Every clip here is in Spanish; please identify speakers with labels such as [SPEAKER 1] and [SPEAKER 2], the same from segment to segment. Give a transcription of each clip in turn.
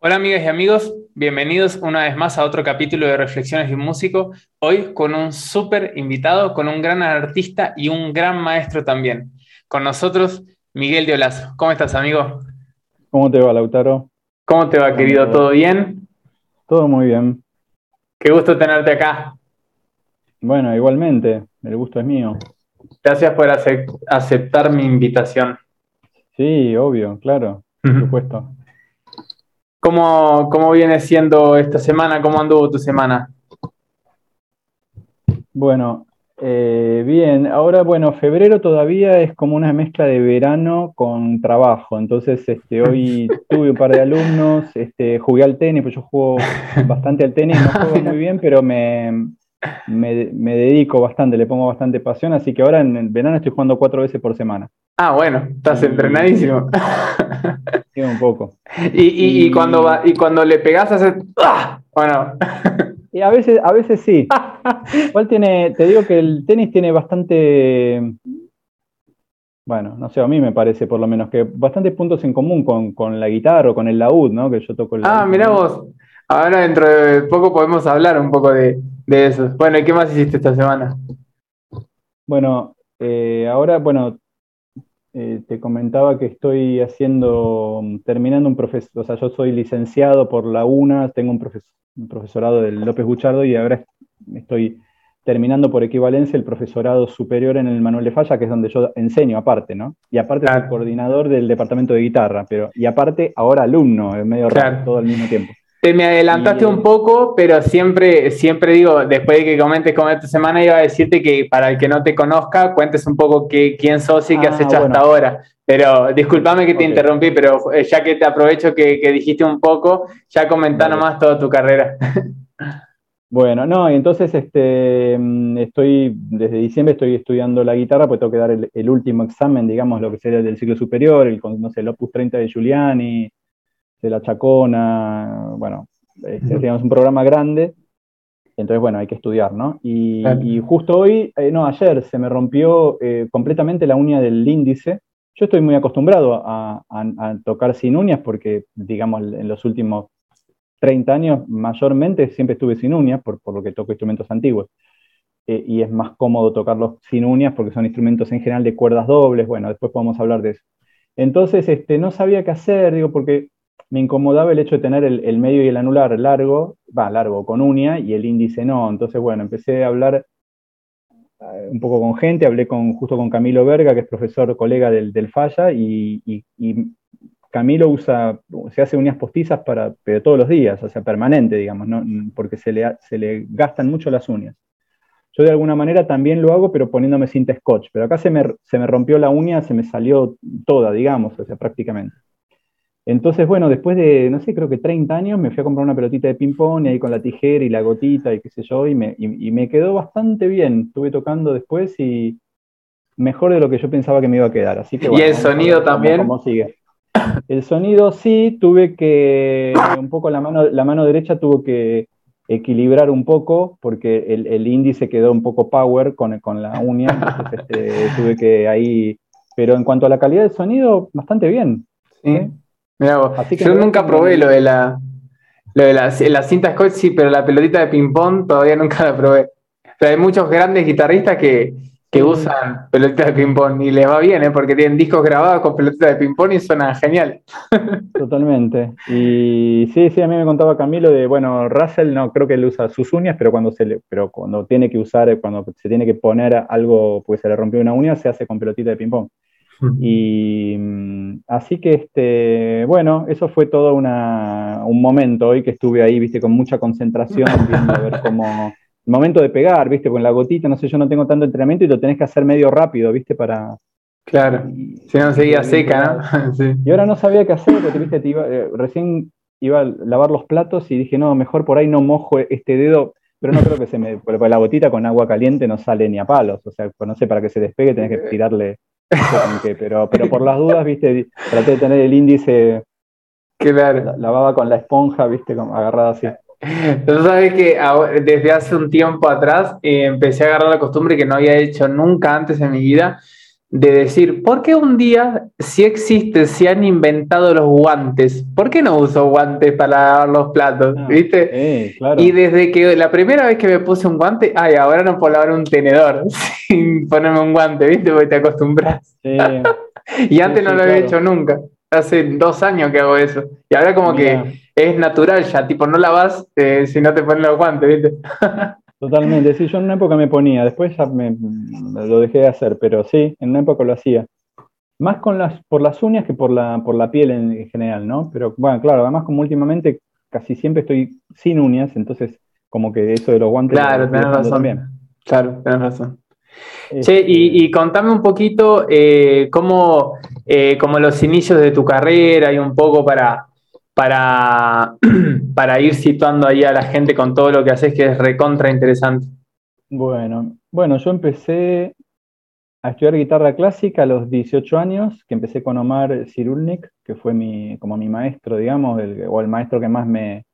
[SPEAKER 1] Hola amigas y amigos, bienvenidos una vez más a otro capítulo de Reflexiones de un Músico, hoy con un súper invitado, con un gran artista y un gran maestro también. Con nosotros, Miguel de Olazo. ¿Cómo estás, amigo?
[SPEAKER 2] ¿Cómo te va, Lautaro?
[SPEAKER 1] ¿Cómo te va, querido? ¿Todo bien?
[SPEAKER 2] Todo muy bien.
[SPEAKER 1] Qué gusto tenerte acá.
[SPEAKER 2] Bueno, igualmente, el gusto es mío.
[SPEAKER 1] Gracias por aceptar mi invitación.
[SPEAKER 2] Sí, obvio, claro, por supuesto.
[SPEAKER 1] ¿Cómo, ¿Cómo viene siendo esta semana? ¿Cómo anduvo tu semana?
[SPEAKER 2] Bueno, eh, bien, ahora bueno, febrero todavía es como una mezcla de verano con trabajo, entonces este, hoy tuve un par de alumnos, este, jugué al tenis, pues yo juego bastante al tenis, no juego muy bien, pero me, me, dedico bastante, le pongo bastante pasión, así que ahora en el verano estoy jugando cuatro veces por semana.
[SPEAKER 1] Ah, bueno, estás entrenadísimo.
[SPEAKER 2] Sí, un poco.
[SPEAKER 1] Y, y, cuando, va, y cuando le pegas hace... ¡Ah! Bueno.
[SPEAKER 2] Y a veces, a veces sí. Igual tiene, te digo que el tenis tiene bastante, bueno, no sé, a mí me parece por lo menos que bastantes puntos en común con, con la guitarra o con el laúd, ¿no? Que yo toco el
[SPEAKER 1] Ah, mira vos. Ahora dentro de poco podemos hablar un poco de, de eso. Bueno, ¿y qué más hiciste esta semana?
[SPEAKER 2] Bueno, eh, ahora, bueno, eh, te comentaba que estoy haciendo, terminando un profesor, o sea, yo soy licenciado por la UNA, tengo un, profesorado del López Buchardo y ahora estoy terminando por equivalencia el profesorado superior en el Manuel de Falla, que es donde yo enseño aparte, ¿no? Y aparte soy coordinador del departamento de guitarra, pero y aparte ahora alumno, es medio raro, todo al mismo tiempo.
[SPEAKER 1] Te me adelantaste un poco, pero siempre, siempre digo, después de que comentes cómo esta semana, iba a decirte que para el que no te conozca, cuentes un poco qué, quién sos y qué has ah, hecho hasta ahora. Pero discúlpame que te interrumpí, pero eh, ya que te aprovecho que, dijiste un poco, ya comenta nomás toda tu carrera.
[SPEAKER 2] Bueno, no, y entonces este, mm, estoy, desde diciembre estoy estudiando la guitarra, pues tengo que dar el, último examen, digamos, lo que sería del ciclo superior, el, no sé, el Opus 30 de Giuliani, de la Chacona, bueno, este, un programa grande, entonces bueno, hay que estudiar, ¿no? Y, justo hoy, eh, no, ayer se me rompió eh, completamente la uña del índice. Yo estoy muy acostumbrado a, tocar sin uñas porque, digamos, en los últimos 30 años mayormente siempre estuve sin uñas, por, por lo que toco instrumentos antiguos. Eh, y es más cómodo tocarlos sin uñas porque son instrumentos en general de cuerdas dobles. Bueno, después podemos hablar de eso. Entonces, este, no sabía qué hacer, digo, porque me incomodaba el hecho de tener el, medio y el anular largo, va, largo con uña y el índice no. Entonces, bueno, empecé a hablar eh, un poco con gente, hablé con, justo con Camilo Verga, que es profesor colega del, del Falla, y, Camilo usa, se hace uñas postizas para, pero todos los días, o sea, permanente, digamos, ¿no? porque se le, se le gastan mucho las uñas. Yo de alguna manera también lo hago, pero poniéndome cinta scotch. Pero acá se me, se me rompió la uña, se me salió toda, digamos, o sea, prácticamente. Entonces, bueno, después de, no sé, creo que 30 años, me fui a comprar una pelotita de ping-pong y ahí con la tijera y la gotita y qué sé yo, y me, y, me quedó bastante bien. Estuve tocando después y mejor de lo que yo pensaba que me iba a quedar. Así que,
[SPEAKER 1] ¿Y el sonido también?
[SPEAKER 2] Cómo, sigue. El sonido sí, tuve que, un poco la mano, la mano derecha tuvo que equilibrar un poco porque el, índice quedó un poco power con, con la uña, entonces este, tuve que ahí, pero en cuanto a la calidad del sonido, bastante bien. ¿sí?
[SPEAKER 1] Yo nunca probé lo de la, lo de la, la cinta Scotch, sí, pero la pelotita de ping-pong todavía nunca la probé. Pero hay muchos grandes guitarristas que, que usan pelotitas de ping-pong y les va bien, ¿eh? porque tienen discos grabados con pelotitas de ping-pong y suenan genial.
[SPEAKER 2] Totalmente. Y sí, sí, a mí me contaba Camilo de, bueno, Russell no creo que él usa sus uñas, pero cuando se le, pero cuando tiene que usar, cuando se tiene que poner algo, pues se le rompió una uña, se hace con pelotita de ping-pong. Y así que, este, bueno, eso fue todo una, un momento hoy que estuve ahí, viste, con mucha concentración, viendo a ver cómo... El momento de pegar, viste, con la gotita, no sé, yo no tengo tanto entrenamiento y lo tenés que hacer medio rápido, viste, para...
[SPEAKER 1] Claro, si no seguía seca,
[SPEAKER 2] ¿no? Y ahora no sabía qué hacer, porque, viste, iba, eh, recién iba a lavar los platos y dije, no, mejor por ahí no mojo este dedo, pero no creo que se me. Porque la botita con agua caliente no sale ni a palos. O sea, no sé, para que se despegue tenés que tirarle. Pero, pero por las dudas, viste, traté de tener el índice.
[SPEAKER 1] Claro.
[SPEAKER 2] La, baba con la esponja, viste, agarrada así.
[SPEAKER 1] Tú sabes que desde hace un tiempo atrás eh, empecé a agarrar la costumbre que no había hecho nunca antes en mi vida de decir, ¿por qué un día, si existe, si han inventado los guantes, ¿por qué no uso guantes para lavar los platos? Ah, ¿Viste? Y desde que la primera vez que me puse un guante, ay, ahora no puedo lavar un tenedor sin ponerme un guante, ¿viste? Porque te acostumbras. y antes no lo había hecho nunca. Hace dos años que hago eso. Y ahora como que es natural ya, tipo, no lavas eh, si no te pones los guantes, ¿viste?
[SPEAKER 2] Totalmente, sí, yo en una época me ponía, después ya me, lo dejé de hacer, pero sí, en una época lo hacía. Más con las, por las uñas que por la, por la piel en general, ¿no? Pero bueno, claro, además como últimamente casi siempre estoy sin uñas, entonces como que eso de los guantes...
[SPEAKER 1] Claro, tenés razón. También. Claro, tenés razón. Che, y, este contame un poquito eh, cómo, eh, como los inicios de tu carrera y un poco para, para, para ir situando ahí a la gente con todo lo que haces, que es recontra interesante.
[SPEAKER 2] Bueno, bueno, yo empecé a estudiar guitarra clásica a los 18 años, que empecé con Omar Cirulnik, que fue mi, como mi maestro, digamos, o el maestro que más me,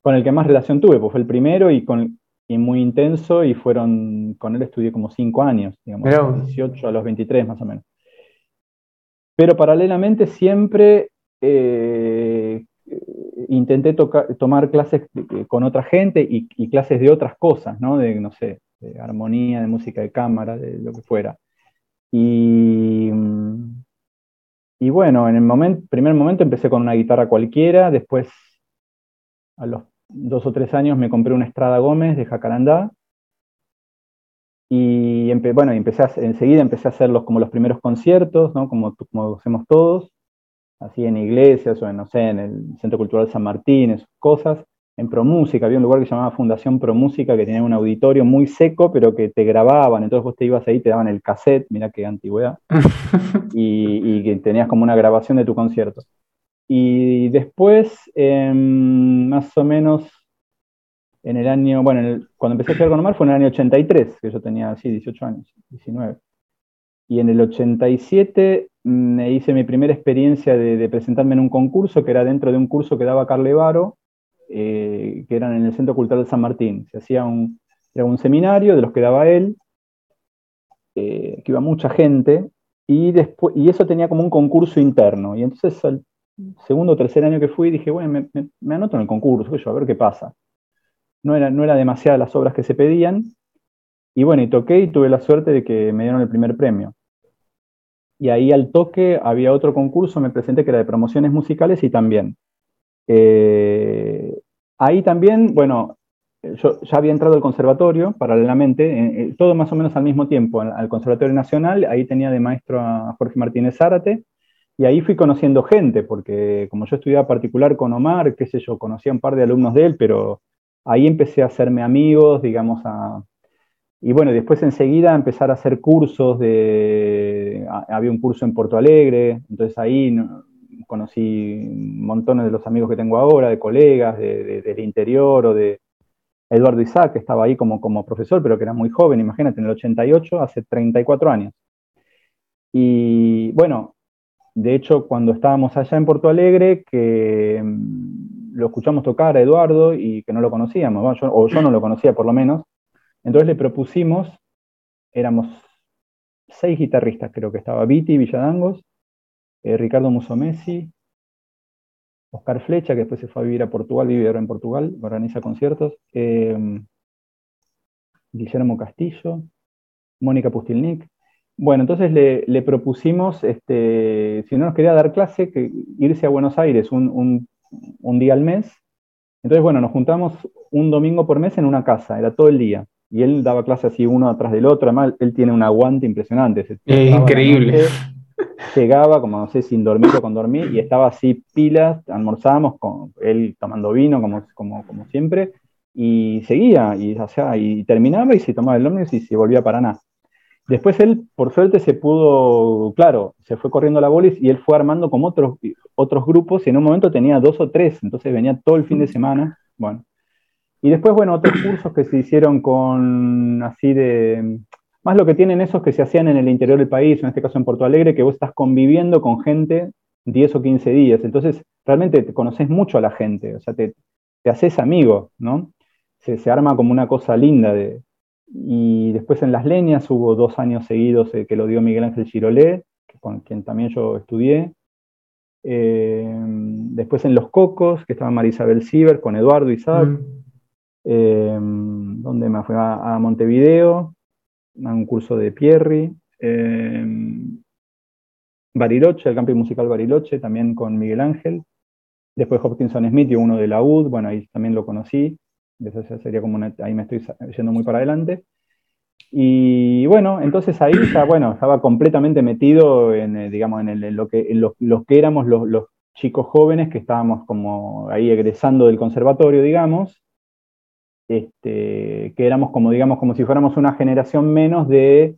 [SPEAKER 2] con el que más relación tuve, pues fue el primero y, con, y muy intenso, y fueron, con él estudié como 5 años, digamos, de 18 a los 23 más o menos. Pero paralelamente siempre eh, intenté tomar clases con otra gente y, clases de otras cosas, ¿no? De, no sé, de armonía, de música de cámara, de lo que fuera. Y, y bueno, en el primer momento empecé con una guitarra cualquiera, después a los dos o tres años me compré una Estrada Gómez de Jacarandá, y bueno, empecé enseguida empecé a hacer los, como los primeros conciertos, ¿no? como, como hacemos todos así en iglesias o en, no sé, en el Centro Cultural San Martín, esas cosas. En Promúsica, había un lugar que se llamaba Fundación Promúsica que tenía un auditorio muy seco, pero que te grababan, entonces vos te ibas ahí, te daban el cassette, mira qué antigüedad, y, que tenías como una grabación de tu concierto. Y después, em, más o menos en el año, bueno, cuando empecé a estudiar con Omar fue en el año 83, que yo tenía así 18 años, 19. Y en el 87 me hice mi primera experiencia de, presentarme en un concurso, que era dentro de un curso que daba Carle Varo, eh, que eran en el Centro Cultural de San Martín. Se hacía un, era seminario de los que daba él, eh, que iba mucha gente, y, después, y eso tenía como un concurso interno. Y entonces al segundo o tercer año que fui dije, bueno, me, anoto en el concurso, yo, a ver qué pasa. No era, no era demasiadas las obras que se pedían, y bueno, y toqué y tuve la suerte de que me dieron el primer premio y ahí al toque había otro concurso, me presenté que era de promociones musicales y también. Eh, ahí también, bueno, yo ya había entrado al conservatorio paralelamente, todo más o menos al mismo tiempo, al, Conservatorio Nacional, ahí tenía de maestro a Jorge Martínez Zárate, y ahí fui conociendo gente, porque como yo estudiaba particular con Omar, qué sé yo, conocía un par de alumnos de él, pero ahí empecé a hacerme amigos, digamos, a, y bueno, después enseguida empezar a hacer cursos de... Había un curso en Porto Alegre, entonces ahí conocí montones de los amigos que tengo ahora, de colegas del interior o de Eduardo Isaac, que estaba ahí como, como profesor, pero que era muy joven, imagínate, en el 88, hace 34 años. Y bueno, de hecho, cuando estábamos allá en Porto Alegre, que mm, lo escuchamos tocar a Eduardo y que no lo conocíamos, o yo no lo conocía por lo menos, entonces le propusimos, éramos seis guitarristas, creo que estaba Viti Villadangos, eh, Ricardo Musomesi, Oscar Flecha, que después se fue a vivir a Portugal, vive ahora en Portugal, organiza conciertos, em, Guillermo Castillo, Mónica Pustilnik. Bueno, entonces le, propusimos, este, si no nos quería dar clase, que irse a Buenos Aires un, un día al mes. Entonces, bueno, nos juntamos un domingo por mes en una casa, era todo el día y él daba clases así uno atrás del otro, además él tiene un aguante impresionante.
[SPEAKER 1] Es increíble.
[SPEAKER 2] llegaba, como no sé, sin dormir o con dormir, y estaba así pilas, almorzábamos con él tomando vino, como, como, como siempre, y seguía, y, y terminaba y se tomaba el ómnibus y se volvía para nada. Después él, por suerte, se pudo, claro, se fue corriendo la bolis y él fue armando como otros, otros grupos y en un momento tenía dos o tres, entonces venía todo el fin de semana. Bueno, Y después, bueno, otros cursos que se hicieron con así de, más lo que tienen esos que se hacían en el interior del país, en este caso en Porto Alegre, que vos estás conviviendo con gente 10 o 15 días. Entonces, realmente te conoces mucho a la gente, o sea, te, te haces amigo, ¿no? Se, se, arma como una cosa linda. Y después en Las Leñas hubo dos años seguidos eh, que lo dio Miguel Ángel Girolé, con quien también yo estudié. Eh, después en Los Cocos, que estaba Marisabel Ciber con Eduardo Isaac. Mm. Eh, donde me fui a, a, Montevideo, a un curso de Pierri. Eh, Bariloche, el camping musical Bariloche, también con Miguel Ángel. Después Hopkinson Smith y uno de la UD, bueno, ahí también lo conocí. Eso sería como ahí me estoy yendo muy para adelante. Y bueno, entonces ahí ya, bueno, estaba completamente metido en, eh, digamos, en, lo, que, en los, los que éramos los, los, chicos jóvenes que estábamos como ahí egresando del conservatorio, digamos, este, que éramos como, digamos, como si fuéramos una generación menos de,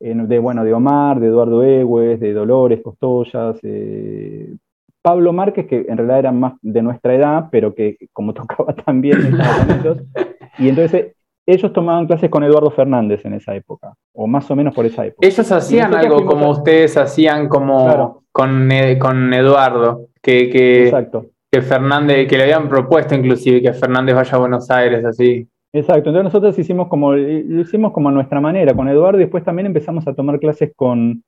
[SPEAKER 2] eh, de bueno, de Omar, de Eduardo Egues, de Dolores Costollas, eh, Pablo Márquez, que en realidad era más de nuestra edad, pero que como tocaba también ellos, y entonces ellos tomaban clases con Eduardo Fernández en esa época, o más o menos por esa época.
[SPEAKER 1] Ellos hacían algo como ustedes hacían como claro. con, con Eduardo, que, que,
[SPEAKER 2] Exacto.
[SPEAKER 1] Que Fernández, que le habían propuesto inclusive que Fernández vaya a Buenos Aires, así.
[SPEAKER 2] Exacto, entonces nosotros hicimos como, lo hicimos como a nuestra manera con Eduardo y después también empezamos a tomar clases con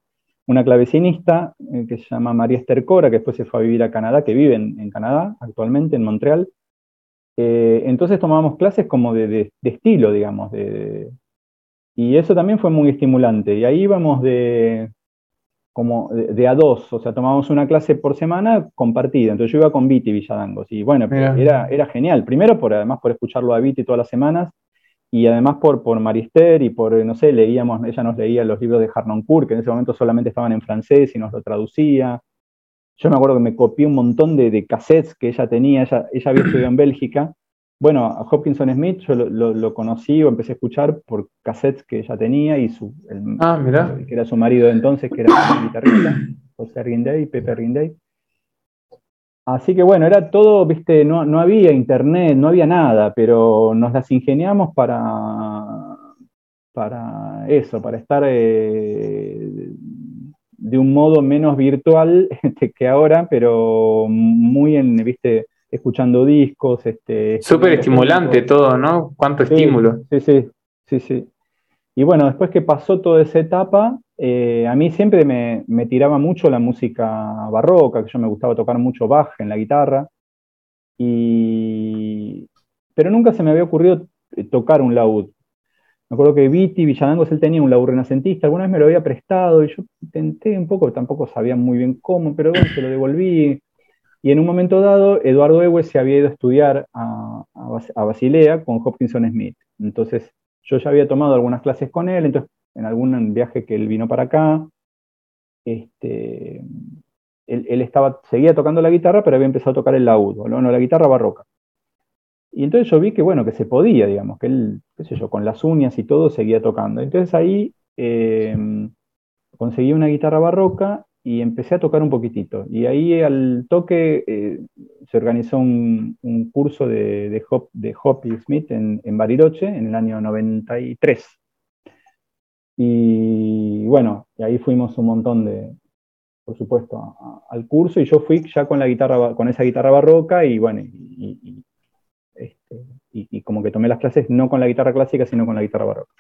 [SPEAKER 2] una clavecinista eh, que se llama María Esther Cora, que después se fue a vivir a Canadá, que vive en, Canadá actualmente, en Montreal. Eh, entonces tomábamos clases como de, de, de estilo, digamos, de, y eso también fue muy estimulante. Y ahí íbamos de, como de, a dos, o sea, tomábamos una clase por semana compartida. Entonces yo iba con Viti Villadangos y bueno, era, era genial. Primero, por, además por escucharlo a Viti todas las semanas y además por, por Marister y por, no sé, leíamos, ella nos leía los libros de Harnoncourt, que en ese momento solamente estaban en francés y nos lo traducía. Yo me acuerdo que me copié un montón de, de cassettes que ella tenía, ella, ella había estudiado en Bélgica. Bueno, a Hopkinson Smith yo lo, lo, lo, conocí o empecé a escuchar por cassettes que ella tenía y su, el,
[SPEAKER 1] ah, mira.
[SPEAKER 2] que era su marido de entonces, que era guitarrista, José Rinday, Pepe Rinday. Así que bueno, era todo, viste, no, no había internet, no había nada, pero nos las ingeniamos para, para eso, para estar eh, de un modo menos virtual este, que ahora, pero muy en, viste, escuchando discos. Este,
[SPEAKER 1] Súper estimulante todo, ¿no? Cuánto
[SPEAKER 2] sí,
[SPEAKER 1] estímulo.
[SPEAKER 2] Sí, sí, sí, sí. Y bueno, después que pasó toda esa etapa, eh, a mí siempre me, me, tiraba mucho la música barroca, que yo me gustaba tocar mucho Bach en la guitarra, y... pero nunca se me había ocurrido eh, tocar un laúd. Me acuerdo que Viti Villadangos, él tenía un laúd renacentista, alguna vez me lo había prestado y yo intenté un poco, tampoco sabía muy bien cómo, pero bueno, se lo devolví. Y en un momento dado, Eduardo Ewe se había ido a estudiar a, Basilea con Hopkinson Smith. Entonces, yo ya había tomado algunas clases con él, entonces en algún viaje que él vino para acá, este, él, estaba, seguía tocando la guitarra, pero había empezado a tocar el laúd, o no, la guitarra barroca. Y entonces yo vi que, bueno, que se podía, digamos, que él, qué sé yo, con las uñas y todo seguía tocando. Entonces ahí eh, conseguí una guitarra barroca y empecé a tocar un poquitito. Y ahí al toque eh, se organizó un, curso de, de, Hop, de Hop y Smith en, en, Bariloche en el año 93. Y bueno, y ahí fuimos un montón de, por supuesto, al curso y yo fui ya con la guitarra, con esa guitarra barroca y bueno, este, y como que tomé las clases no con la guitarra clásica, sino con la guitarra barroca.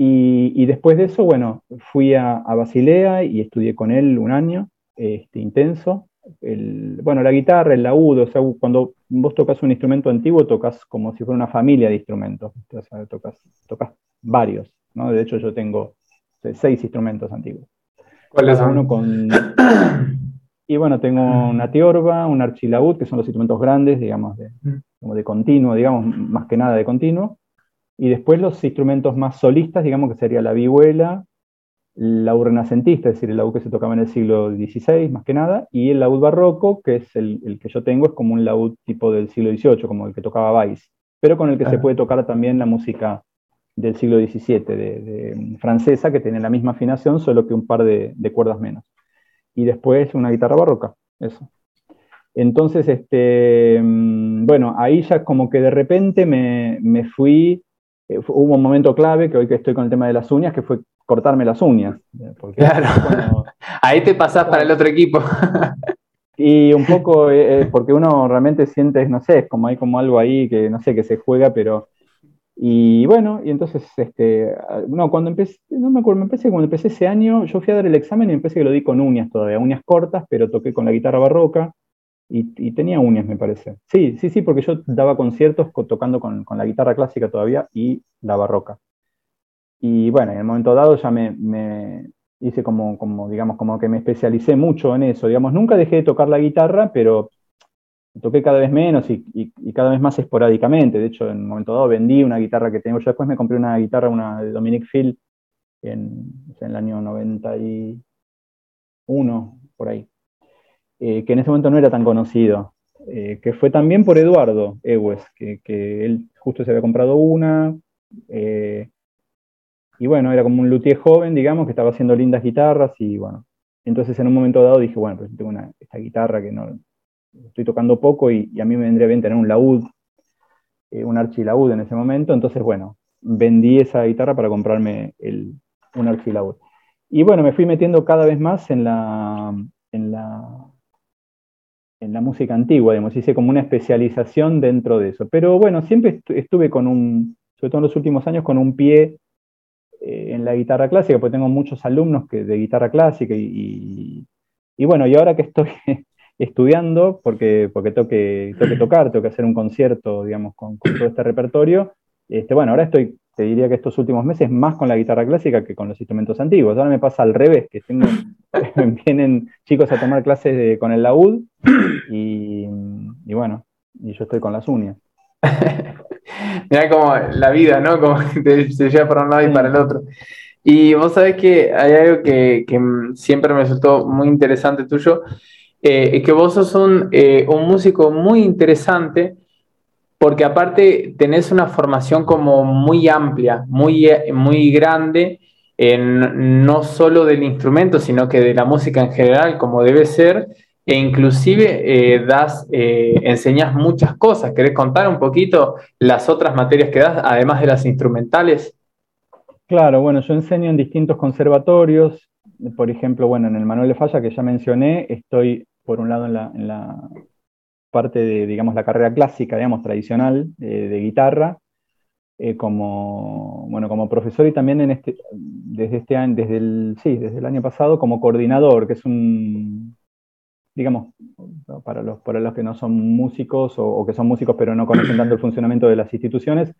[SPEAKER 2] Y, y, después de eso, bueno, fui a, a, Basilea y estudié con él un año, este, intenso. El, bueno, la guitarra, el laúd, o sea, cuando vos tocas un instrumento antiguo, tocas como si fuera una familia de instrumentos, o sea, tocas, tocas varios, ¿no? De hecho, yo tengo seis instrumentos antiguos.
[SPEAKER 1] ¿Cuáles son?
[SPEAKER 2] Uno con... Y bueno, tengo una tiorba, un archilaúd, que son los instrumentos grandes, digamos, de, como de continuo, digamos, más que nada de continuo y después los instrumentos más solistas, digamos que sería la vihuela, el laúd renacentista, es decir, el laúd que se tocaba en el siglo XVI, más que nada, y el laúd barroco, que es el, el que yo tengo, es como un laúd tipo del siglo XVIII, como el que tocaba Weiss, pero con el que ah. se puede tocar también la música del siglo XVII, de, de, francesa, que tiene la misma afinación, solo que un par de, de, cuerdas menos. Y después una guitarra barroca, eso. Entonces, este, mm, bueno, ahí ya como que de repente me, fui, eh, hubo un momento clave, que hoy que estoy con el tema de las uñas, que fue cortarme las uñas.
[SPEAKER 1] claro, ahí te pasás para el otro equipo.
[SPEAKER 2] y un poco, eh, eh, porque uno realmente siente, no sé, es como hay como algo ahí que no sé, que se juega, pero... Y bueno, y entonces, este, no, cuando empecé, no me acuerdo, me empecé, cuando empecé ese año, yo fui a dar el examen y empecé que lo di con uñas todavía, uñas cortas, pero toqué con la guitarra barroca, y, tenía uñas, me parece. Sí, sí, sí, porque yo daba conciertos tocando con, la guitarra clásica todavía y la barroca. Y bueno, en el momento dado ya me, hice como, como, digamos, como que me especialicé mucho en eso. Digamos, nunca dejé de tocar la guitarra, pero toqué cada vez menos y, cada vez más esporádicamente. De hecho, en un momento dado vendí una guitarra que tengo. Yo después me compré una guitarra, una de Dominic Phil, en, en el año 91, por ahí. Eh, que en ese momento no era tan conocido, eh, que fue también por Eduardo Ewes, que, él justo se había comprado una, eh, y bueno, era como un luthier joven, digamos, que estaba haciendo lindas guitarras, y bueno, entonces en un momento dado dije, bueno, pues tengo una, esta guitarra que no estoy tocando poco y, a mí me vendría bien tener un laúd, un archilaúd en ese momento, entonces bueno, vendí esa guitarra para comprarme el, un archilaúd. Y bueno, me fui metiendo cada vez más en la en la música antigua, digamos, hice como una especialización dentro de eso. Pero bueno, siempre estuve con un, sobre todo en los últimos años, con un pie eh, en la guitarra clásica, porque tengo muchos alumnos que, de guitarra clásica y, bueno, y ahora que estoy estudiando, porque, porque tengo, que, tocar, tengo hacer un concierto, digamos, con, todo este repertorio, este, bueno, ahora estoy, te diría que estos últimos meses más con la guitarra clásica que con los instrumentos antiguos. Ahora me pasa al revés, que tengo, vienen chicos a tomar clases con el laúd y, bueno, y yo estoy con las uñas.
[SPEAKER 1] Mira como la vida, ¿no? Como te, se lleva para un lado y para el otro. Y vos sabés que hay algo que, siempre me resultó muy interesante tuyo, eh, es que vos sos un, eh, un músico muy interesante porque aparte tenés una formación como muy amplia, muy, muy grande, en, no solo del instrumento, sino que de la música en general, como debe ser, e inclusive eh, das, eh, enseñas muchas cosas. ¿Querés contar un poquito las otras materias que das, además de las instrumentales?
[SPEAKER 2] Claro, bueno, yo enseño en distintos conservatorios, por ejemplo, bueno, en el Manuel de Falla que ya mencioné, estoy por un lado en la, parte de, digamos, la carrera clásica, digamos, tradicional eh, de guitarra, como, bueno, como profesor y también este, desde este año, desde el, sí, desde el año pasado como coordinador, que es un, digamos, para los, para los que no son músicos o, que son músicos pero no conocen tanto el funcionamiento de las instituciones,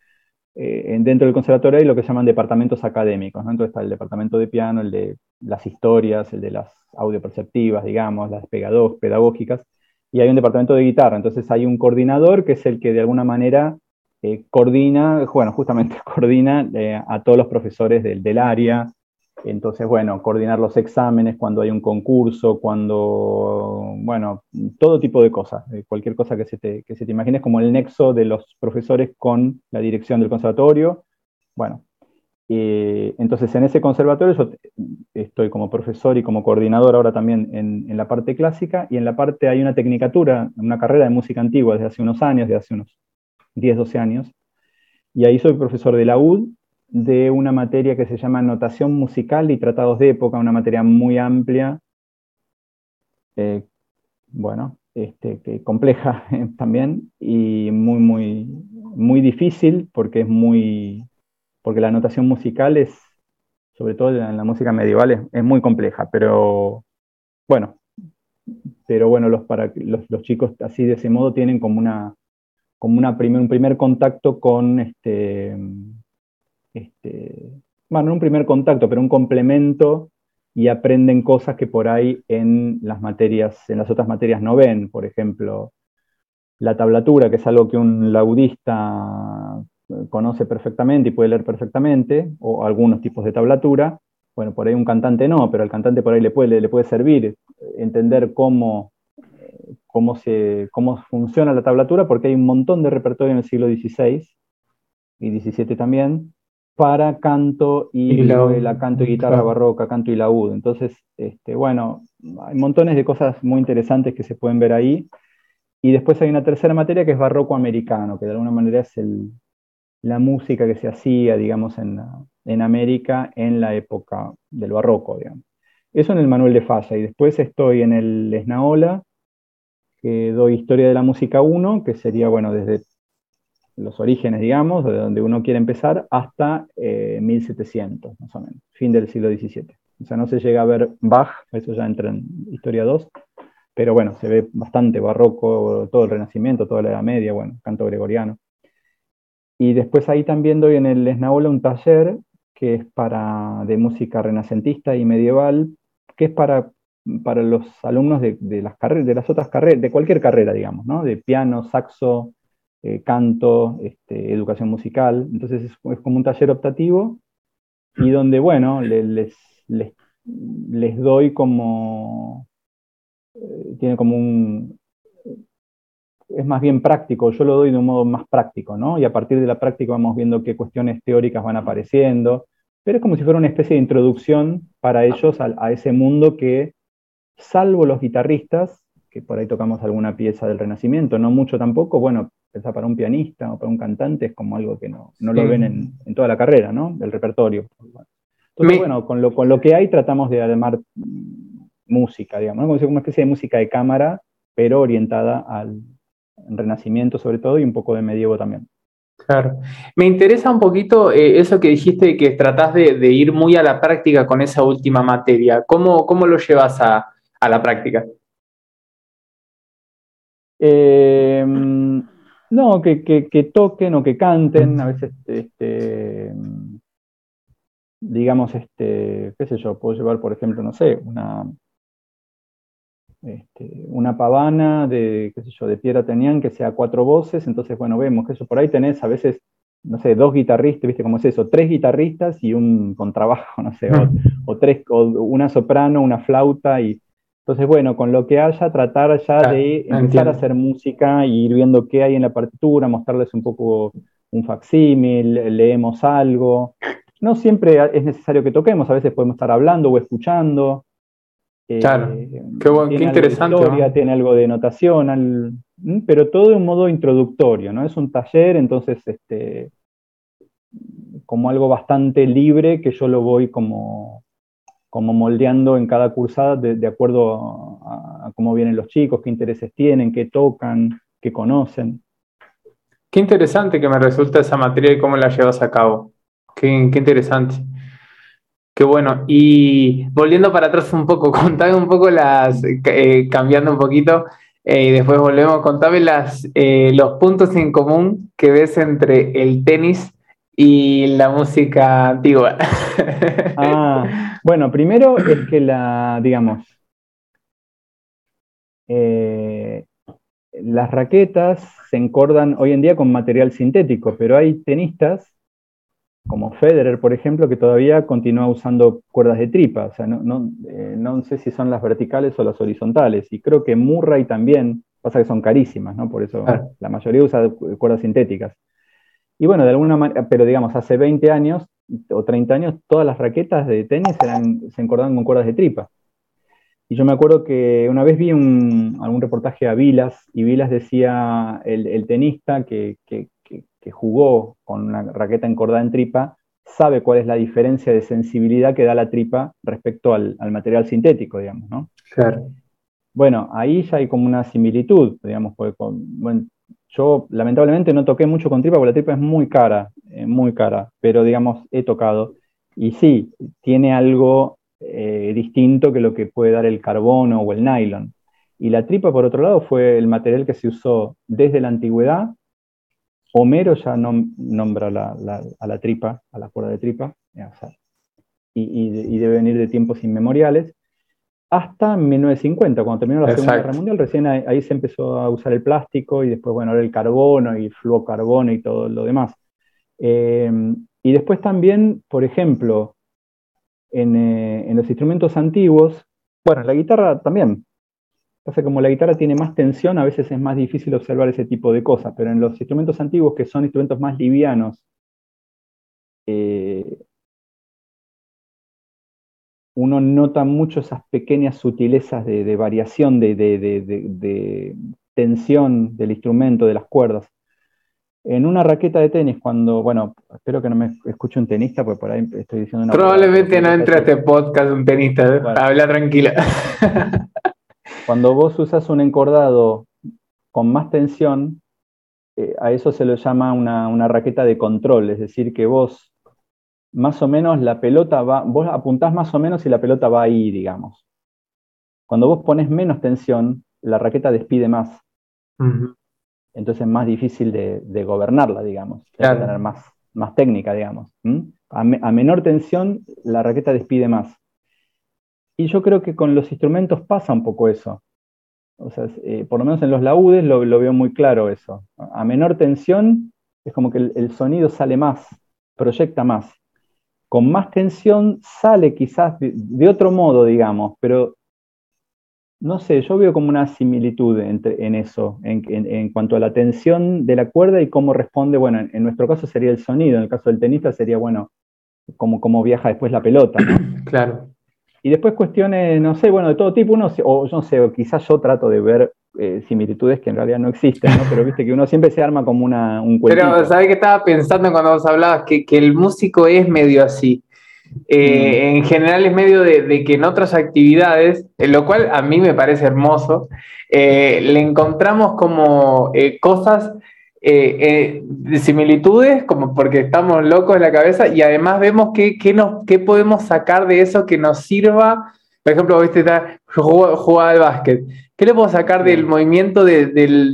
[SPEAKER 2] eh, dentro del conservatorio hay lo que llaman departamentos académicos, Entonces está el departamento de piano, el de las historias, el de las audioperceptivas, digamos, las pedagógicas, y hay un departamento de guitarra, entonces hay un coordinador que es el que de alguna manera eh, coordina, bueno, justamente coordina eh, a todos los profesores del, del área, entonces, bueno, coordinar los exámenes cuando hay un concurso, cuando, bueno, todo tipo de cosas, cualquier cosa que se, te, que se te imagines como el nexo de los profesores con la dirección del conservatorio. Bueno, eh, entonces en ese conservatorio yo estoy como profesor y como coordinador ahora también en, en, la parte clásica y en la parte hay una tecnicatura, una carrera de música antigua desde hace unos años, desde hace unos 10, 12 años. Y ahí soy profesor de la UD de una materia que se llama Notación Musical y Tratados de Época, una materia muy amplia, eh, bueno, este, que compleja también y muy, muy, muy difícil porque es muy, porque la notación musical es, sobre todo en la música medieval, es, muy compleja, pero bueno, pero bueno, los, chicos así de ese modo tienen como una, como una un primer contacto con este este, bueno, no un primer contacto, pero un complemento y aprenden cosas que por ahí en las materias, en las otras materias no ven, por ejemplo, la tablatura, que es algo que un laudista conoce perfectamente y puede leer perfectamente, o algunos tipos de tablatura, bueno, por ahí un cantante no, pero al cantante por ahí le puede, le puede servir entender cómo, cómo, se, cómo funciona la tablatura, porque hay un montón de repertorio en el siglo XVI y XVII también, para canto y, la, canto y guitarra barroca, canto y laúd. Entonces, este, bueno, hay montones de cosas muy interesantes que se pueden ver ahí. Y después hay una tercera materia que es barroco americano, que de alguna manera es la música que se hacía, digamos, en, en América en la época del barroco, digamos. Eso en el Manuel de Falla. Y después estoy en el Esnaola, que doy Historia de la Música 1, que sería, bueno, desde los orígenes, digamos, de donde uno quiere empezar, hasta 1700, eh, más o menos, fin del siglo XVII. O sea, no se llega a ver Bach, eso ya entra en Historia 2, pero bueno, se ve bastante barroco, todo el Renacimiento, toda la Edad Media, bueno, canto gregoriano. Y después ahí también doy en el Esnaola un taller que es para, de música renacentista y medieval, que es para, para los alumnos de, las carreras, de las otras carreras, de cualquier carrera, digamos, ¿no? De piano, saxo, eh, canto, este, educación musical. Entonces es, como un taller optativo y donde, bueno, les, les, les, doy como, eh, tiene como un, es más bien práctico, yo lo doy de un modo más práctico, ¿no? Y a partir de la práctica vamos viendo qué cuestiones teóricas van apareciendo, pero es como si fuera una especie de introducción para ellos a, ese mundo que, salvo los guitarristas, que por ahí tocamos alguna pieza del Renacimiento, no mucho tampoco, bueno, pensar para un pianista o para un cantante es como algo que no, no lo ven en, toda la carrera, ¿no? Del repertorio. Entonces, bueno, con lo, con lo que hay tratamos de armar música, digamos, como una especie de música de cámara, pero orientada al, Renacimiento sobre todo y un poco de medievo también.
[SPEAKER 1] Claro. Me interesa un poquito eh, eso que dijiste, que tratás de, ir muy a la práctica con esa última materia. ¿Cómo, cómo lo llevas a, la práctica?
[SPEAKER 2] Em, no, que, toquen o que canten, a veces, este, digamos, este, qué sé yo, puedo llevar, por ejemplo, no sé, una, este, una pavana de, qué sé yo, de piedra tenían que sea cuatro voces, entonces, bueno, vemos que eso por ahí tenés a veces, no sé, dos guitarristas, ¿viste cómo es eso? Tres guitarristas y un contrabajo, no sé, o, tres, o una soprano, una flauta, y entonces, bueno, con lo que haya, tratar ya ah, de empezar a hacer música y ir viendo qué hay en la partitura, mostrarles un poco un facsímil, leemos algo. No siempre es necesario que toquemos, a veces podemos estar hablando o escuchando,
[SPEAKER 1] Claro, eh, qué, interesante.
[SPEAKER 2] Tiene algo de notación, pero todo de un modo introductorio, ¿no? Es un taller, entonces, este, como algo bastante libre que yo lo voy como, como moldeando en cada cursada de, acuerdo a, cómo vienen los chicos, qué intereses tienen, qué tocan, qué conocen.
[SPEAKER 1] Qué interesante que me resulta esa materia y cómo la llevas a cabo. Qué, qué interesante. Qué bueno. Y volviendo para atrás un poco, contame un poco las, eh, cambiando un poquito, eh, y después volvemos, contame las, eh, los puntos en común que ves entre el tenis y la música antigua.
[SPEAKER 2] Ah, bueno, primero es que la, digamos, las raquetas se encordan hoy en día con material sintético, pero hay tenistas como Federer, por ejemplo, que todavía continúa usando cuerdas de tripa. O sea, no, eh, no, sé si son las verticales o las horizontales. Y creo que Murray también, pasa que son carísimas, ¿no? Por eso la mayoría usa cuerdas sintéticas. Y bueno, de alguna manera, pero digamos, hace 20 años o 30 años, todas las raquetas de tenis se encordaban con cuerdas de tripa. Y yo me acuerdo que una vez vi un, algún reportaje a Vilas, y Vilas decía, el, tenista que, que jugó con una raqueta encordada en tripa sabe cuál es la diferencia de sensibilidad que da la tripa respecto al, material sintético, digamos, ¿no?
[SPEAKER 1] Claro.
[SPEAKER 2] Bueno, ahí ya hay como una similitud, digamos, porque bueno, yo lamentablemente no toqué mucho con tripa porque la tripa es muy cara, eh, muy cara, pero digamos, he tocado. Y sí, tiene algo eh, distinto que lo que puede dar el carbono o el nylon. Y la tripa, por otro lado, fue el material que se usó desde la antigüedad Homero ya nombra a la tripa, a la cuerda de tripa, y, debe venir de tiempos inmemoriales, hasta 1950, cuando terminó la Segunda Guerra Mundial, recién ahí, se empezó a usar el plástico y después, bueno, el carbono y fluocarbono y todo lo demás. Eh, y después también, por ejemplo, en, eh, en, los instrumentos antiguos, bueno, la guitarra también, Pasa como la guitarra tiene más tensión, a veces es más difícil observar ese tipo de cosas, pero en los instrumentos antiguos, que son instrumentos más livianos, eh, uno nota mucho esas pequeñas sutilezas de, variación de, tensión del instrumento, de las cuerdas. En una raqueta de tenis, cuando, bueno, espero que no me escuche un tenista, porque por ahí estoy diciendo una.
[SPEAKER 1] Probablemente no entre a este podcast un tenista, habla tranquila.
[SPEAKER 2] cuando vos usas un encordado con más tensión, eh, a eso se lo llama una, una, raqueta de control, es decir, que vos más o menos la pelota va, vos apuntás más o menos y la pelota va ahí, digamos. Cuando vos pones menos tensión, la raqueta despide más. Entonces es más difícil de, gobernarla, digamos. Tener más, más técnica, digamos. A, menor tensión, la raqueta despide más. Y yo creo que con los instrumentos pasa un poco eso. O sea, eh, por lo menos en los laúdes lo, veo muy claro eso. A menor tensión es como que el sonido sale más, proyecta más con más tensión sale quizás de, otro modo, digamos, pero no sé, yo veo como una similitud entre, en eso, en, cuanto a la tensión de la cuerda y cómo responde, bueno, en, nuestro caso sería el sonido, en el caso del tenista sería, bueno, cómo, cómo viaja después la pelota.
[SPEAKER 1] Claro.
[SPEAKER 2] Y después cuestiones, no sé, bueno, de todo tipo, uno, o yo no sé, o quizás yo trato de ver eh, similitudes que en realidad no existen, ¿no? Pero viste que uno siempre se arma como una, un cuento.
[SPEAKER 1] Pero, ¿sabes qué estaba pensando cuando vos hablabas? Que, el músico es medio así. Eh, mm. En general es medio de, que en otras actividades, lo cual a mí me parece hermoso, eh, le encontramos como cosas de similitudes, como porque estamos locos en la cabeza, y además vemos qué, nos, qué podemos sacar de eso que nos sirva. Por ejemplo, viste, está, jugar al básquet. ¿Qué le puedo sacar del movimiento de,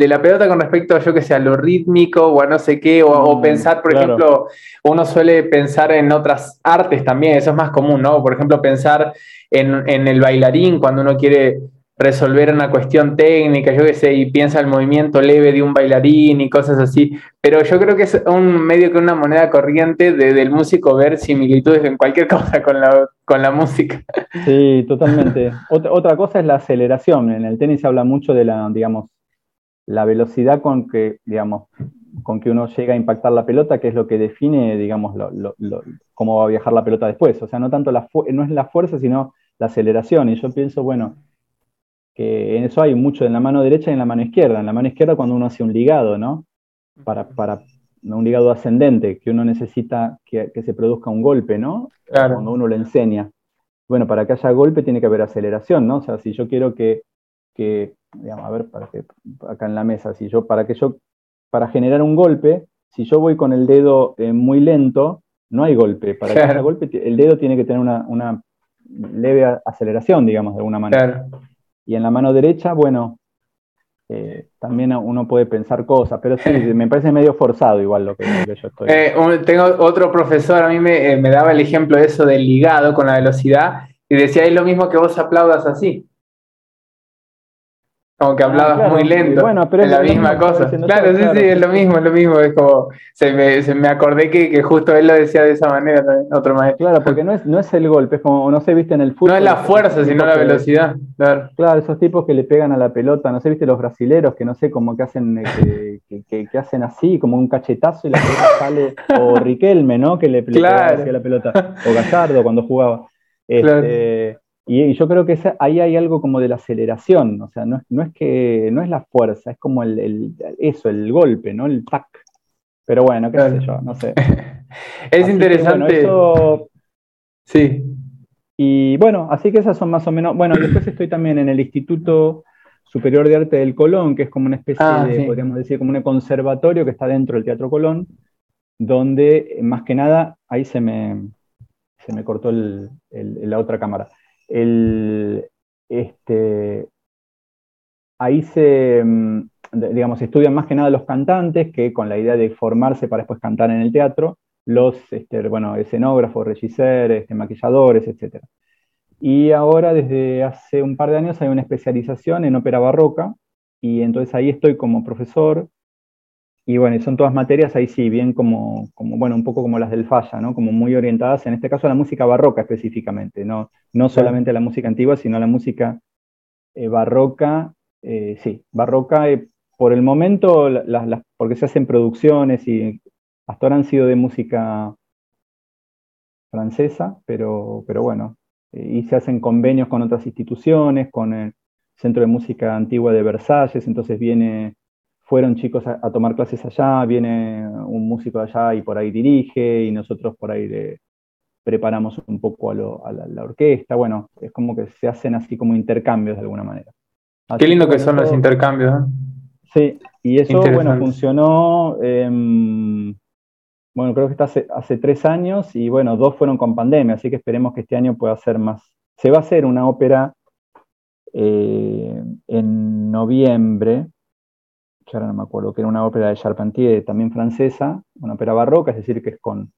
[SPEAKER 1] la pelota con respecto a, yo que sé, a lo rítmico o a no sé qué? O, mm, pensar, por ejemplo, uno suele pensar en otras artes también, eso es más común, ¿no? Por ejemplo, pensar en, en el bailarín cuando uno quiere resolver una cuestión técnica, yo qué sé, y piensa el movimiento leve de un bailarín y cosas así. Pero yo creo que es un medio que una moneda corriente de, del músico ver similitudes en cualquier cosa con la, con la música.
[SPEAKER 2] Sí, totalmente. otra, otra cosa es la aceleración. En el tenis se habla mucho de la, digamos, la velocidad con que, digamos, con que uno llega a impactar la pelota, que es lo que define, digamos, cómo va a viajar la pelota después. O sea, no tanto la no es la fuerza, sino la aceleración. Y yo pienso, bueno, que en eso hay mucho en la mano derecha y en la mano izquierda. En la mano izquierda cuando uno hace un ligado, ¿no? Para, para un ligado ascendente, que uno necesita que, se produzca un golpe, ¿no? Cuando uno lo enseña. Bueno, para que haya golpe tiene que haber aceleración, ¿no? O sea, si yo quiero que, que digamos, a ver, para que, acá en la mesa, si yo, para que yo, para generar un golpe, si yo voy con el dedo eh, muy lento, no hay golpe. Para que haya golpe, el dedo tiene que tener una, una leve aceleración, digamos, de alguna manera. Claro. Y en la mano derecha, bueno, eh, también uno puede pensar cosas, pero sí, me parece medio forzado igual lo que, yo estoy.
[SPEAKER 1] Eh, tengo otro profesor, a mí me, eh, me, daba el ejemplo de eso del ligado con la velocidad y decía, es lo mismo que vos aplaudas así. Como que ah, hablabas muy lento. Bueno, pero es la misma cosa. Claro, sí, sí, es lo mismo, es lo mismo. Es como, se me, se me acordé que, que, justo él lo decía de esa manera también, otro maestro.
[SPEAKER 2] Claro, porque no es, no es el golpe, es como, no se viste en el fútbol.
[SPEAKER 1] No es la fuerza, sino la velocidad. Claro.
[SPEAKER 2] claro, esos tipos que le pegan a la pelota, no sé, viste los brasileros que no sé, como que hacen, eh, que, que, hacen así, como un cachetazo y la pelota sale, o Riquelme, ¿no? Que le, claro. a la pelota, o Gallardo cuando jugaba. Este, y, yo creo que ahí hay algo como de la aceleración, o sea, no, es que no es la fuerza, es como el, eso, el golpe, ¿no? El tac. Pero bueno, qué sé yo, no sé.
[SPEAKER 1] es interesante. Sí.
[SPEAKER 2] Y bueno, así que esas son más o menos. Bueno, después estoy también en el Instituto Superior de Arte del Colón, que es como una especie ah, de, podríamos decir, como un conservatorio que está dentro del Teatro Colón, donde más que nada, ahí se me, se me cortó la otra cámara este, ahí se, mm, digamos, estudian más que nada los cantantes, que con la idea de formarse para después cantar en el teatro, los este, bueno, escenógrafos, regisseurs, este, maquilladores, etc. Y ahora, desde hace un par de años, hay una especialización en ópera barroca, y entonces ahí estoy como profesor y bueno, son todas materias ahí sí, bien como, como, bueno, un poco como las del Falla, ¿no? Como muy orientadas, en este caso a la música barroca específicamente, no, no solamente a la música antigua, sino a la música eh, barroca, eh, sí, barroca eh, por el momento, las, porque se hacen producciones y hasta ahora han sido de música francesa, pero, pero bueno, y se hacen convenios con otras instituciones, con Centro de Música Antigua de Versalles, entonces viene, fueron chicos a, tomar clases allá, viene un músico allá y por ahí dirige, y nosotros por ahí preparamos un poco a, la, orquesta, bueno, es como que se hacen así como intercambios de alguna manera.
[SPEAKER 1] Qué lindo que son los intercambios. ¿eh?
[SPEAKER 2] Sí, y eso, bueno, funcionó, em, bueno, creo que está hace, hace, tres años y bueno, dos fueron con pandemia, así que esperemos que este año pueda ser más. Se va a hacer una ópera eh, en noviembre, que ahora no me acuerdo, que era una ópera de Charpentier, también francesa, una ópera barroca, es decir, que es con,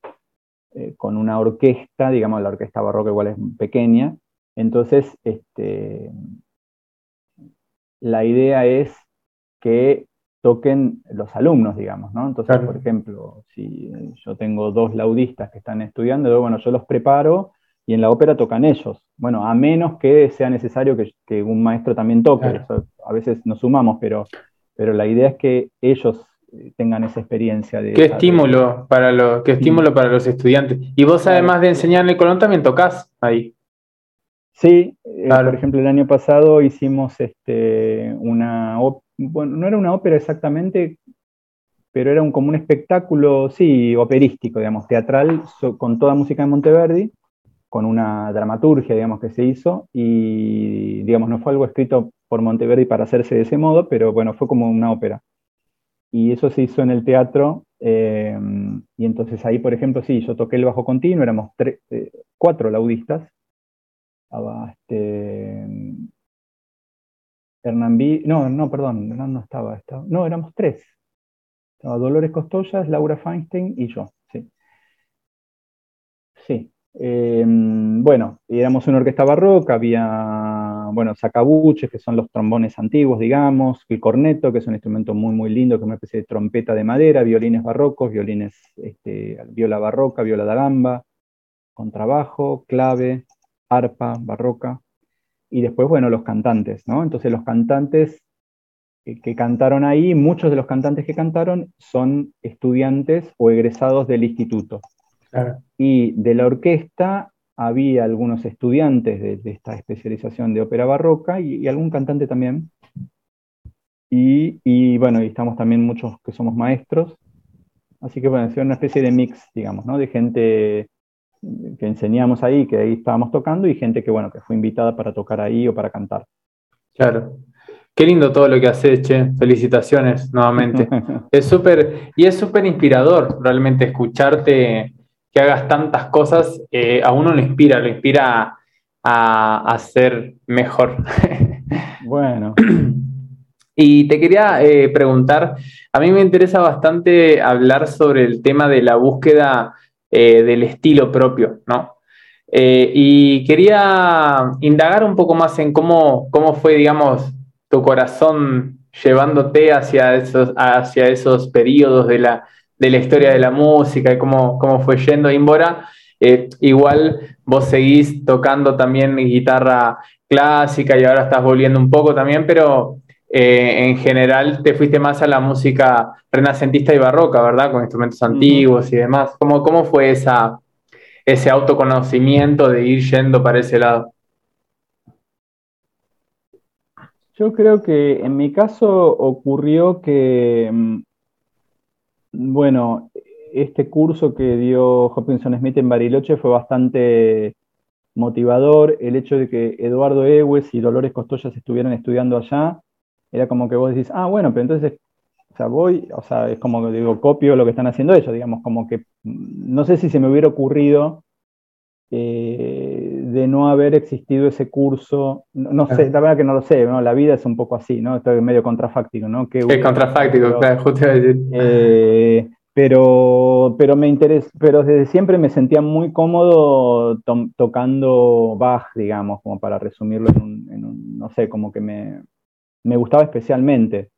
[SPEAKER 2] eh, con una orquesta, digamos, la orquesta barroca igual es pequeña. Entonces, este, la idea es que toquen los alumnos, digamos, ¿no? Entonces, por ejemplo, si yo tengo dos laudistas que están estudiando, bueno, yo los preparo y en la ópera tocan ellos. Bueno, a menos que sea necesario que, un maestro también toque. a veces nos sumamos, pero, pero la idea es que ellos eh, tengan esa experiencia de...
[SPEAKER 1] Qué estímulo, para los, qué estímulo para los estudiantes. Y vos además de enseñar en el Colón también tocas ahí.
[SPEAKER 2] Sí, eh, por ejemplo, el año pasado hicimos este, una, bueno, no era una ópera exactamente, pero era un, como un espectáculo, sí, operístico, digamos, teatral, con toda música de Monteverdi, con una dramaturgia, digamos, que se hizo, y, digamos, no fue algo escrito por Monteverdi para hacerse de ese modo, pero bueno, fue como una ópera. Y eso se hizo en el teatro, eh, y entonces ahí, por ejemplo, sí, yo toqué el bajo continuo, éramos eh, cuatro laudistas, estaba este, Hernán B. No, no, perdón, Hernán no estaba, No, éramos tres. Estaba Dolores Costollas, Laura Feinstein y yo. Sí. Sí. Em, bueno, éramos una orquesta barroca, había, bueno, sacabuches, que son los trombones antiguos, digamos, el corneto, que es un instrumento muy, muy lindo, que es una especie de trompeta de madera, violines barrocos, violines, este, viola barroca, viola da gamba, contrabajo, clave, arpa barroca, y después, bueno, los cantantes, ¿no? Entonces los cantantes que, cantaron ahí, muchos de los cantantes que cantaron son estudiantes o egresados del instituto. Y de la orquesta había algunos estudiantes de, esta especialización de ópera barroca y, algún cantante también. Y, y, bueno, y estamos también muchos que somos maestros. Así que bueno, es una especie de mix, digamos, ¿no? De gente que enseñamos ahí, que ahí estábamos tocando, y gente que, bueno, que fue invitada para tocar ahí o para cantar.
[SPEAKER 1] Claro. Qué lindo todo lo que haces, Che. Felicitaciones nuevamente. es súper, y es súper inspirador realmente escucharte que hagas tantas cosas. Eh, a uno lo inspira, lo inspira a, a ser mejor.
[SPEAKER 2] bueno.
[SPEAKER 1] Y te quería eh, preguntar, a mí me interesa bastante hablar sobre el tema de la búsqueda eh, del estilo propio, ¿no? Eh, y quería indagar un poco más en cómo, cómo fue, digamos, tu corazón llevándote hacia esos, hacia esos periodos de la, de la historia de la música y cómo, cómo fue yendo Imbora. Eh, igual vos seguís tocando también guitarra clásica y ahora estás volviendo un poco también, pero eh, en general te fuiste más a la música renacentista y barroca, ¿verdad? Con instrumentos antiguos y demás. ¿Cómo, cómo fue esa, ese autoconocimiento de ir yendo para ese lado?
[SPEAKER 2] Yo creo que en mi caso ocurrió que, mm, bueno, este curso que dio Hopkinson Smith en Bariloche fue bastante motivador. El hecho de que Eduardo Ewes y Dolores Costollas estuvieran estudiando allá era como que vos decís, ah, bueno, pero entonces, o sea, voy, o sea, es como que digo, copio lo que están haciendo ellos, digamos, como que no sé si se me hubiera ocurrido eh, de no haber existido ese curso, no, sé, la verdad que no lo sé, ¿no? la vida es un poco así, ¿no? Estoy medio contrafáctico, ¿no?
[SPEAKER 1] Que, es contrafáctico, claro, justo
[SPEAKER 2] decir. Eh, pero, pero me interesa, pero desde siempre me sentía muy cómodo tocando Bach, digamos, como para resumirlo en un, no sé, como que me, me gustaba especialmente.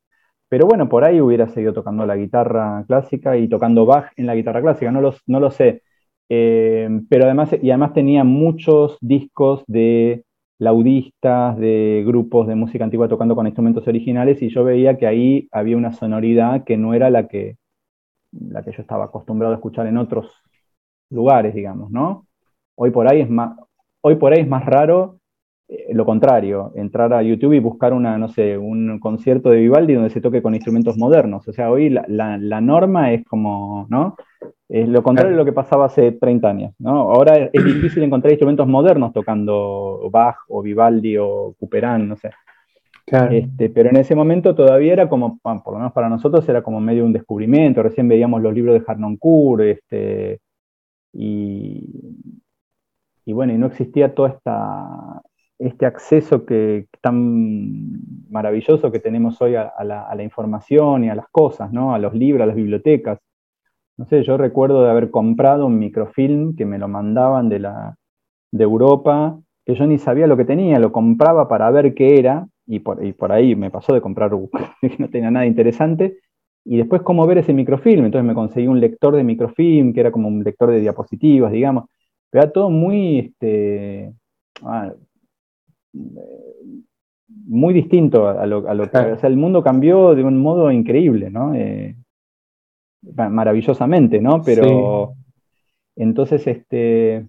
[SPEAKER 2] Pero bueno, por ahí hubiera seguido tocando la guitarra clásica y tocando Bach en la guitarra clásica, no, no lo sé. Eh, pero además, y además tenía muchos discos de laudistas, de grupos de música antigua tocando con instrumentos originales y yo veía que ahí había una sonoridad que no era la que, la que yo estaba acostumbrado a escuchar en otros lugares, digamos, ¿no? Hoy por ahí es más, hoy por ahí es más raro lo contrario, entrar a YouTube y buscar una, no sé, un concierto de Vivaldi donde se toque con instrumentos modernos. O sea, hoy la, norma es como, ¿no? Es lo contrario de lo que pasaba hace 30 años, ¿no? Ahora es difícil encontrar instrumentos modernos tocando Bach o Vivaldi o Couperin, no sé. Este, pero en ese momento todavía era como, por lo menos para nosotros, era como medio un descubrimiento. Recién veíamos los libros de Harnoncourt, este, y, y bueno, y no existía toda esta, este acceso que, tan maravilloso que tenemos hoy a, la, información y a las cosas, ¿no? A los libros, a las bibliotecas. No sé, yo recuerdo de haber comprado un microfilm que me lo mandaban de, la, de Europa, que yo ni sabía lo que tenía, lo compraba para ver qué era, y por, y por ahí me pasó de comprar que no tenía nada interesante, y después cómo ver ese microfilm, entonces me conseguí un lector de microfilm, que era como un lector de diapositivas, digamos, pero era todo muy, este, ah, muy distinto a lo, que... O sea, el mundo cambió de un modo increíble, ¿no? Eh, maravillosamente, ¿no? Pero entonces, este,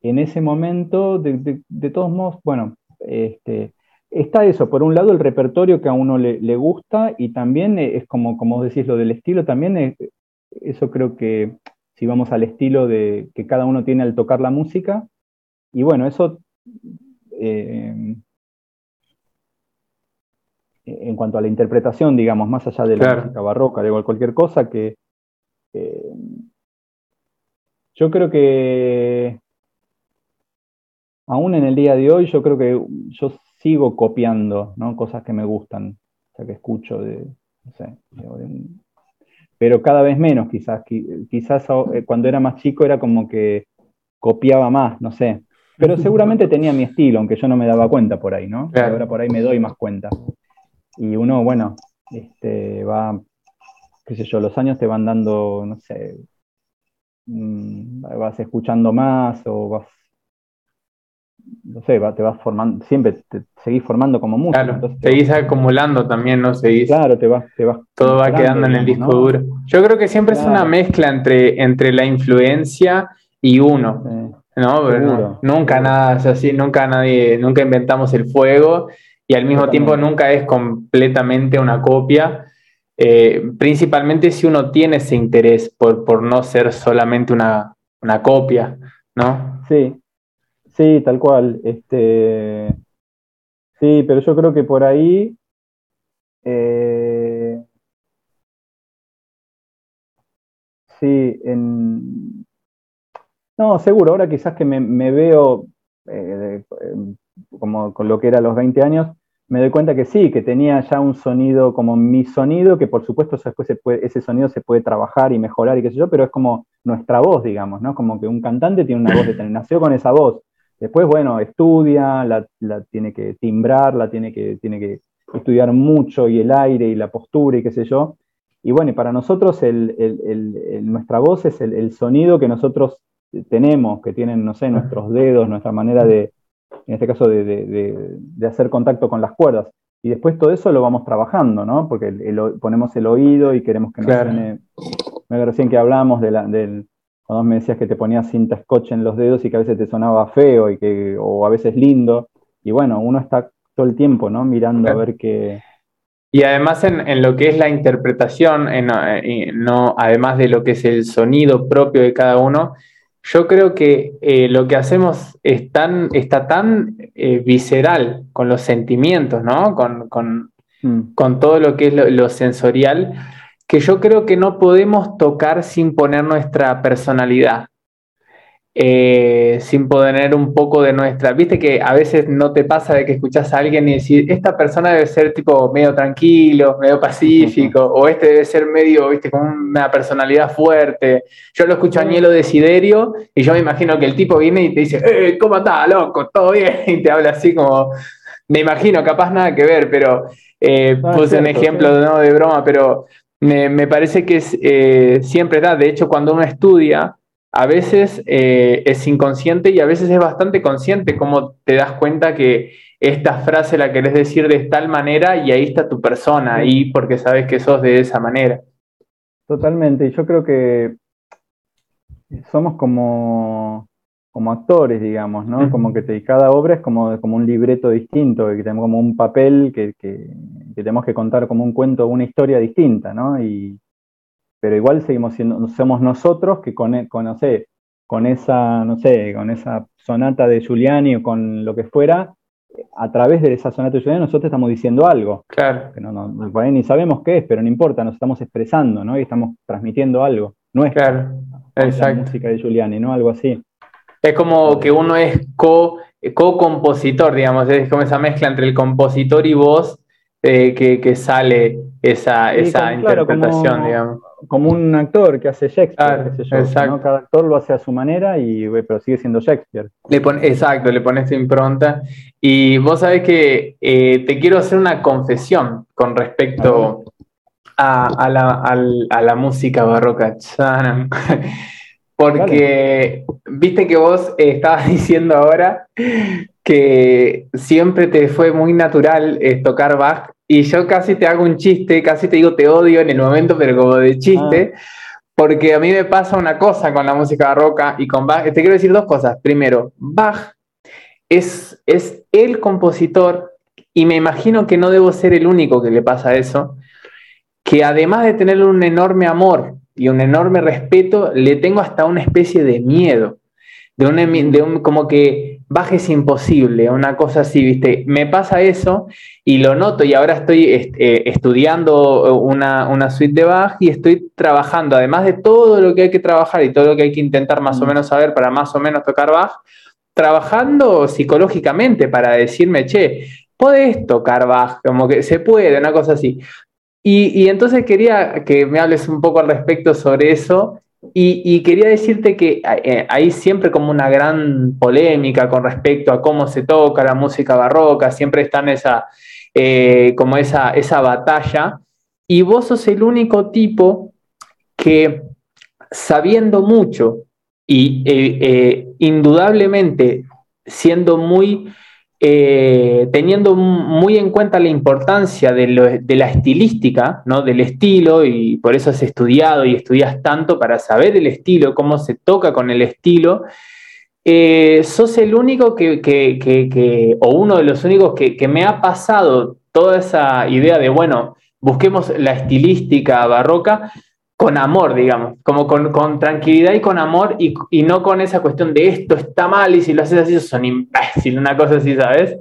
[SPEAKER 2] en ese momento, de, todos modos, bueno, este, está eso, por un lado el repertorio que a uno le, gusta y también es como, como decís, lo del estilo, también es, eso creo que si vamos al estilo de que cada uno tiene al tocar la música, y bueno, eso eh, en cuanto a la interpretación, digamos, más allá de la música barroca, de cualquier cosa, que eh, yo creo que aún en el día de hoy, yo creo que yo sigo copiando cosas que me gustan, o sea, que escucho de, no sé, pero cada vez menos quizás, quizás eh, cuando era más chico era como que copiaba más, no sé, pero seguramente tenía mi estilo, aunque yo no me daba cuenta por ahí, ¿no? Ahora por ahí me doy más cuenta. Y uno, bueno, este, va, qué sé yo, los años te van dando, no sé, mm, vas escuchando más o vas, no sé, te vas formando, siempre te seguís formando como músico.
[SPEAKER 1] Claro, seguís acumulando también, ¿no? Seguís,
[SPEAKER 2] claro, te vas, te vas.
[SPEAKER 1] Todo va quedando en el disco duro. Yo creo que siempre es una mezcla entre, entre la influencia y uno. No, nunca nada es así, nunca nadie, nunca inventamos el fuego y al mismo tiempo nunca es completamente una copia, eh, principalmente si uno tiene ese interés por, por no ser solamente una, copia, ¿no?
[SPEAKER 2] Sí, sí, tal cual. Este, sí, pero yo creo que por ahí eh, sí, en, no, seguro, ahora quizás que me, veo eh, como con lo que era a los 20 años, me doy cuenta que sí, que tenía ya un sonido como mi sonido, que por supuesto después ese sonido se puede trabajar y mejorar y qué sé yo, pero es como nuestra voz, digamos, ¿no? Como que un cantante tiene una voz de tener, nació con esa voz. Después, bueno, estudia, la, tiene que timbrar, la tiene que, tiene que estudiar mucho y el aire y la postura y qué sé yo. Y bueno, para nosotros nuestra voz es el, sonido que nosotros tenemos, que tienen, no sé, nuestros dedos, nuestra manera de, en este caso, de, hacer contacto con las cuerdas. Y después todo eso lo vamos trabajando, ¿no? Porque ponemos el oído y queremos que nos suene. Me recién que hablamos de la, del, cuando me decías que te ponías cinta scotch en los dedos y que a veces te sonaba feo y que, o a veces lindo. Y bueno, uno está todo el tiempo, ¿no? Mirando a ver qué.
[SPEAKER 1] Y además en, lo que es la interpretación, en, eh, no, además de lo que es el sonido propio de cada uno, yo creo que eh, lo que hacemos es tan, está tan eh, visceral con los sentimientos, ¿no? Con, con, mm. todo lo que es lo, sensorial, que yo creo que no podemos tocar sin poner nuestra personalidad. Eh, sin poner un poco de nuestra. Viste que a veces no te pasa de que escuchas a alguien y decir, esta persona debe ser tipo medio tranquilo, medio pacífico, o este debe ser medio, viste, con una personalidad fuerte. Yo lo escucho a Nielo Desiderio y yo me imagino que el tipo viene y te dice, ¡eh, cómo está, loco! ¿Todo bien? Y te habla así como. Me imagino, capaz nada que ver, pero eh, puse un ejemplo ¿no? de broma, pero me, parece que eh, siempre da. De hecho, cuando uno estudia, a veces eh, es inconsciente y a veces es bastante consciente cómo te das cuenta que esta frase la querés decir de tal manera y ahí está tu persona, ahí porque sabes que sos de esa manera.
[SPEAKER 2] Totalmente, y yo creo que somos como, como actores, digamos, ¿no? Como que te, cada obra es como, como un libreto distinto, que tenemos como un papel que, que, tenemos que contar como un cuento, una historia distinta, ¿no? Y, pero igual seguimos siendo, somos nosotros que con, con, no sé, con esa, no sé, con esa sonata de Giuliani o con lo que fuera, a través de esa sonata de Giuliani nosotros estamos diciendo algo.
[SPEAKER 1] Claro.
[SPEAKER 2] Que no, no, por ahí ni sabemos qué es, pero no importa, nos estamos expresando, ¿no? Y estamos transmitiendo algo. No es
[SPEAKER 1] claro.
[SPEAKER 2] la música de Giuliani, ¿no? Algo así.
[SPEAKER 1] Es como que uno es co-compositor, digamos, es como esa mezcla entre el compositor y voz eh, que, sale esa, esa interpretación, como, digamos.
[SPEAKER 2] Como un actor que hace Shakespeare, cada actor lo hace a su manera, y, pero sigue siendo Shakespeare.
[SPEAKER 1] Le exacto, le pones tu impronta. Y vos sabés que eh, te quiero hacer una confesión con respecto a, la, música barroca. Porque viste que vos estabas diciendo ahora que siempre te fue muy natural eh, tocar Bach y yo casi te hago un chiste, casi te digo te odio en el momento, pero como de chiste, ah. porque a mí me pasa una cosa con la música barroca y con Bach. Te quiero decir dos cosas. Primero, Bach es, es el compositor y me imagino que no debo ser el único que le pasa eso, que además de tener un enorme amor y un enorme respeto, le tengo hasta una especie de miedo, de un, de un como que bajes imposible, una cosa así, ¿viste? Me pasa eso y lo noto y ahora estoy eh, estudiando una, una, suite de Bach y estoy trabajando, además de todo lo que hay que trabajar y todo lo que hay que intentar más o mm. menos saber para más o menos tocar Bach, trabajando psicológicamente para decirme, che, puedes tocar Bach, como que se puede, una cosa así. Y, entonces quería que me hables un poco al respecto sobre eso y, quería decirte que eh, hay siempre como una gran polémica con respecto a cómo se toca la música barroca, siempre está en esa, eh, como esa, esa batalla, y vos sos el único tipo que sabiendo mucho y eh, indudablemente siendo muy eh, teniendo muy en cuenta la importancia de, la estilística, ¿no? del estilo, y por eso has estudiado y estudias tanto para saber el estilo, cómo se toca con el estilo, eh, sos el único que, o uno de los únicos que, me ha pasado toda esa idea de, bueno, busquemos la estilística barroca con amor, digamos, como con, tranquilidad y con amor y, no con esa cuestión de esto está mal y si lo haces así son imbécil, una cosa así, ¿sabes?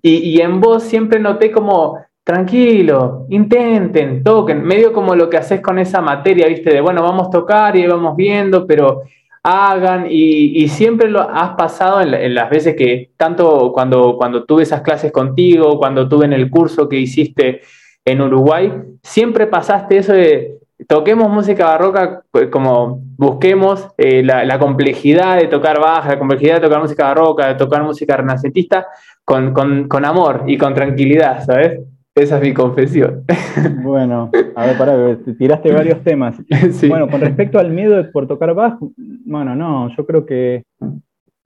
[SPEAKER 1] Y, en vos siempre noté como, tranquilo, intenten, toquen, medio como lo que haces con esa materia, viste, de bueno, vamos a tocar y vamos viendo, pero hagan y, siempre lo has pasado en, las veces que, tanto cuando, cuando tuve esas clases contigo, cuando tuve en el curso que hiciste en Uruguay, siempre pasaste eso de toquemos música barroca pues, como busquemos eh, la, complejidad de tocar baja, la complejidad de tocar música barroca, de tocar música renacentista con, amor y con tranquilidad, ¿sabes? Esa es mi confesión.
[SPEAKER 2] Bueno, a ver, pará, tiraste varios temas. Bueno, con respecto al miedo por tocar bajo, bueno, no, yo creo que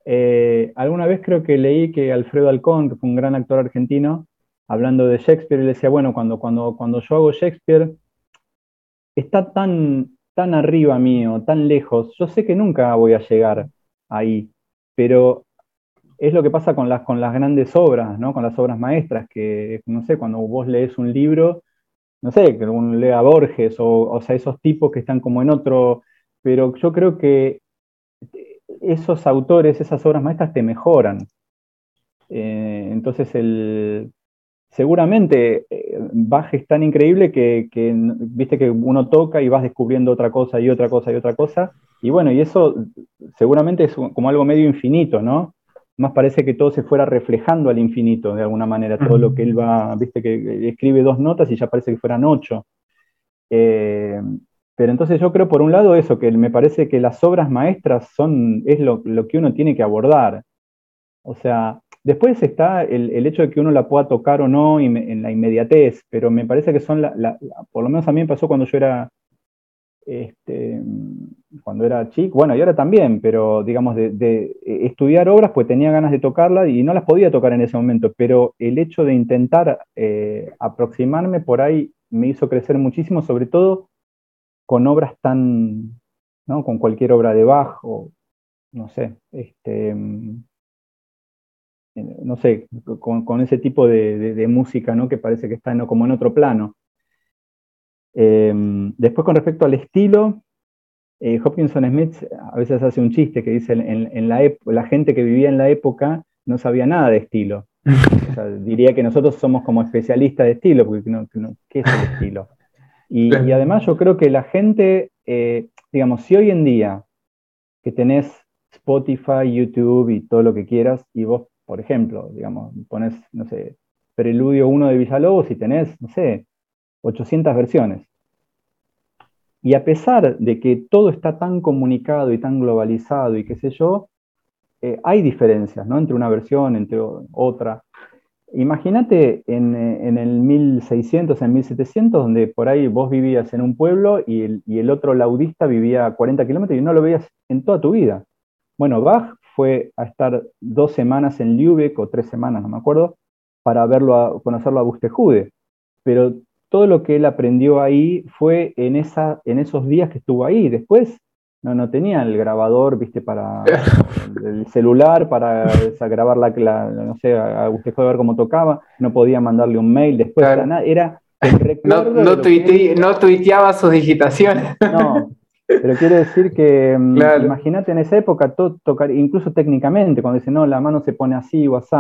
[SPEAKER 2] eh, alguna vez creo que leí que Alfredo Alcón, que fue un gran actor argentino, hablando de Shakespeare, le decía, bueno, cuando, cuando, cuando yo hago Shakespeare, está tan, tan arriba mío, tan lejos, yo sé que nunca voy a llegar ahí, pero es lo que pasa con las, con las grandes obras, ¿no? con las obras maestras, que, no sé, cuando vos lees un libro, no sé, que uno lea Borges, o, o sea, esos tipos que están como en otro, pero yo creo que esos autores, esas obras maestras te mejoran. Eh, entonces, el, seguramente eh, Bach es tan increíble que, viste que uno toca y vas descubriendo otra cosa y otra cosa y otra cosa. Y bueno, y eso seguramente es como algo medio infinito, ¿no? Más parece que todo se fuera reflejando al infinito de alguna manera, todo lo que él va, viste que escribe dos notas y ya parece que fueran ocho. Eh, pero entonces yo creo por un lado eso, que me parece que las obras maestras son, es lo, lo que uno tiene que abordar. O sea, Después está el, hecho de que uno la pueda tocar o no en la inmediatez, pero me parece que son, la, por lo menos a mí me pasó cuando yo era, este, cuando era chico, bueno, y ahora también, pero digamos, de, estudiar obras, pues tenía ganas de tocarlas y no las podía tocar en ese momento, pero el hecho de intentar eh, aproximarme por ahí me hizo crecer muchísimo, sobre todo con obras tan, ¿no? con cualquier obra de Bach o no sé, este, no sé, con, ese tipo de, música, ¿no? Que parece que está como en otro plano. Em, después, con respecto al estilo, eh, Hopkinson Smith a veces hace un chiste que dice, en, la, la gente que vivía en la época no sabía nada de estilo. diría que nosotros somos como especialistas de estilo, porque no, ¿qué es el estilo? Y, además yo creo que la gente, eh, digamos, si hoy en día que tenés Spotify, YouTube y todo lo que quieras, y vos por ejemplo, digamos, pones, no sé, Preludio 1 de Villalobos y tenés, no sé, 800 versiones. Y a pesar de que todo está tan comunicado y tan globalizado y qué sé yo, eh, hay diferencias ¿no? entre una versión, entre otra. Imagínate en, eh, en, el 1600, en 1700, donde por ahí vos vivías en un pueblo y el, y el otro laudista vivía a 40 kilómetros y no lo veías en toda tu vida. Bueno, Bach fue a estar dos semanas en Lübeck o tres semanas, no me acuerdo, para verlo a, conocerlo a Bustejude. Pero todo lo que él aprendió ahí fue en, esa, en esos días que estuvo ahí. Después no, no tenía el grabador, viste, para el celular, para grabar la, no sé, a Bustejude a ver cómo tocaba, no podía mandarle un mail, después era, era
[SPEAKER 1] no, no, no tuiteaba sus digitaciones.
[SPEAKER 2] No, pero quiere decir que, mm, imagínate en esa época, todo, tocar, incluso técnicamente, cuando dice, no, la mano se pone así o así.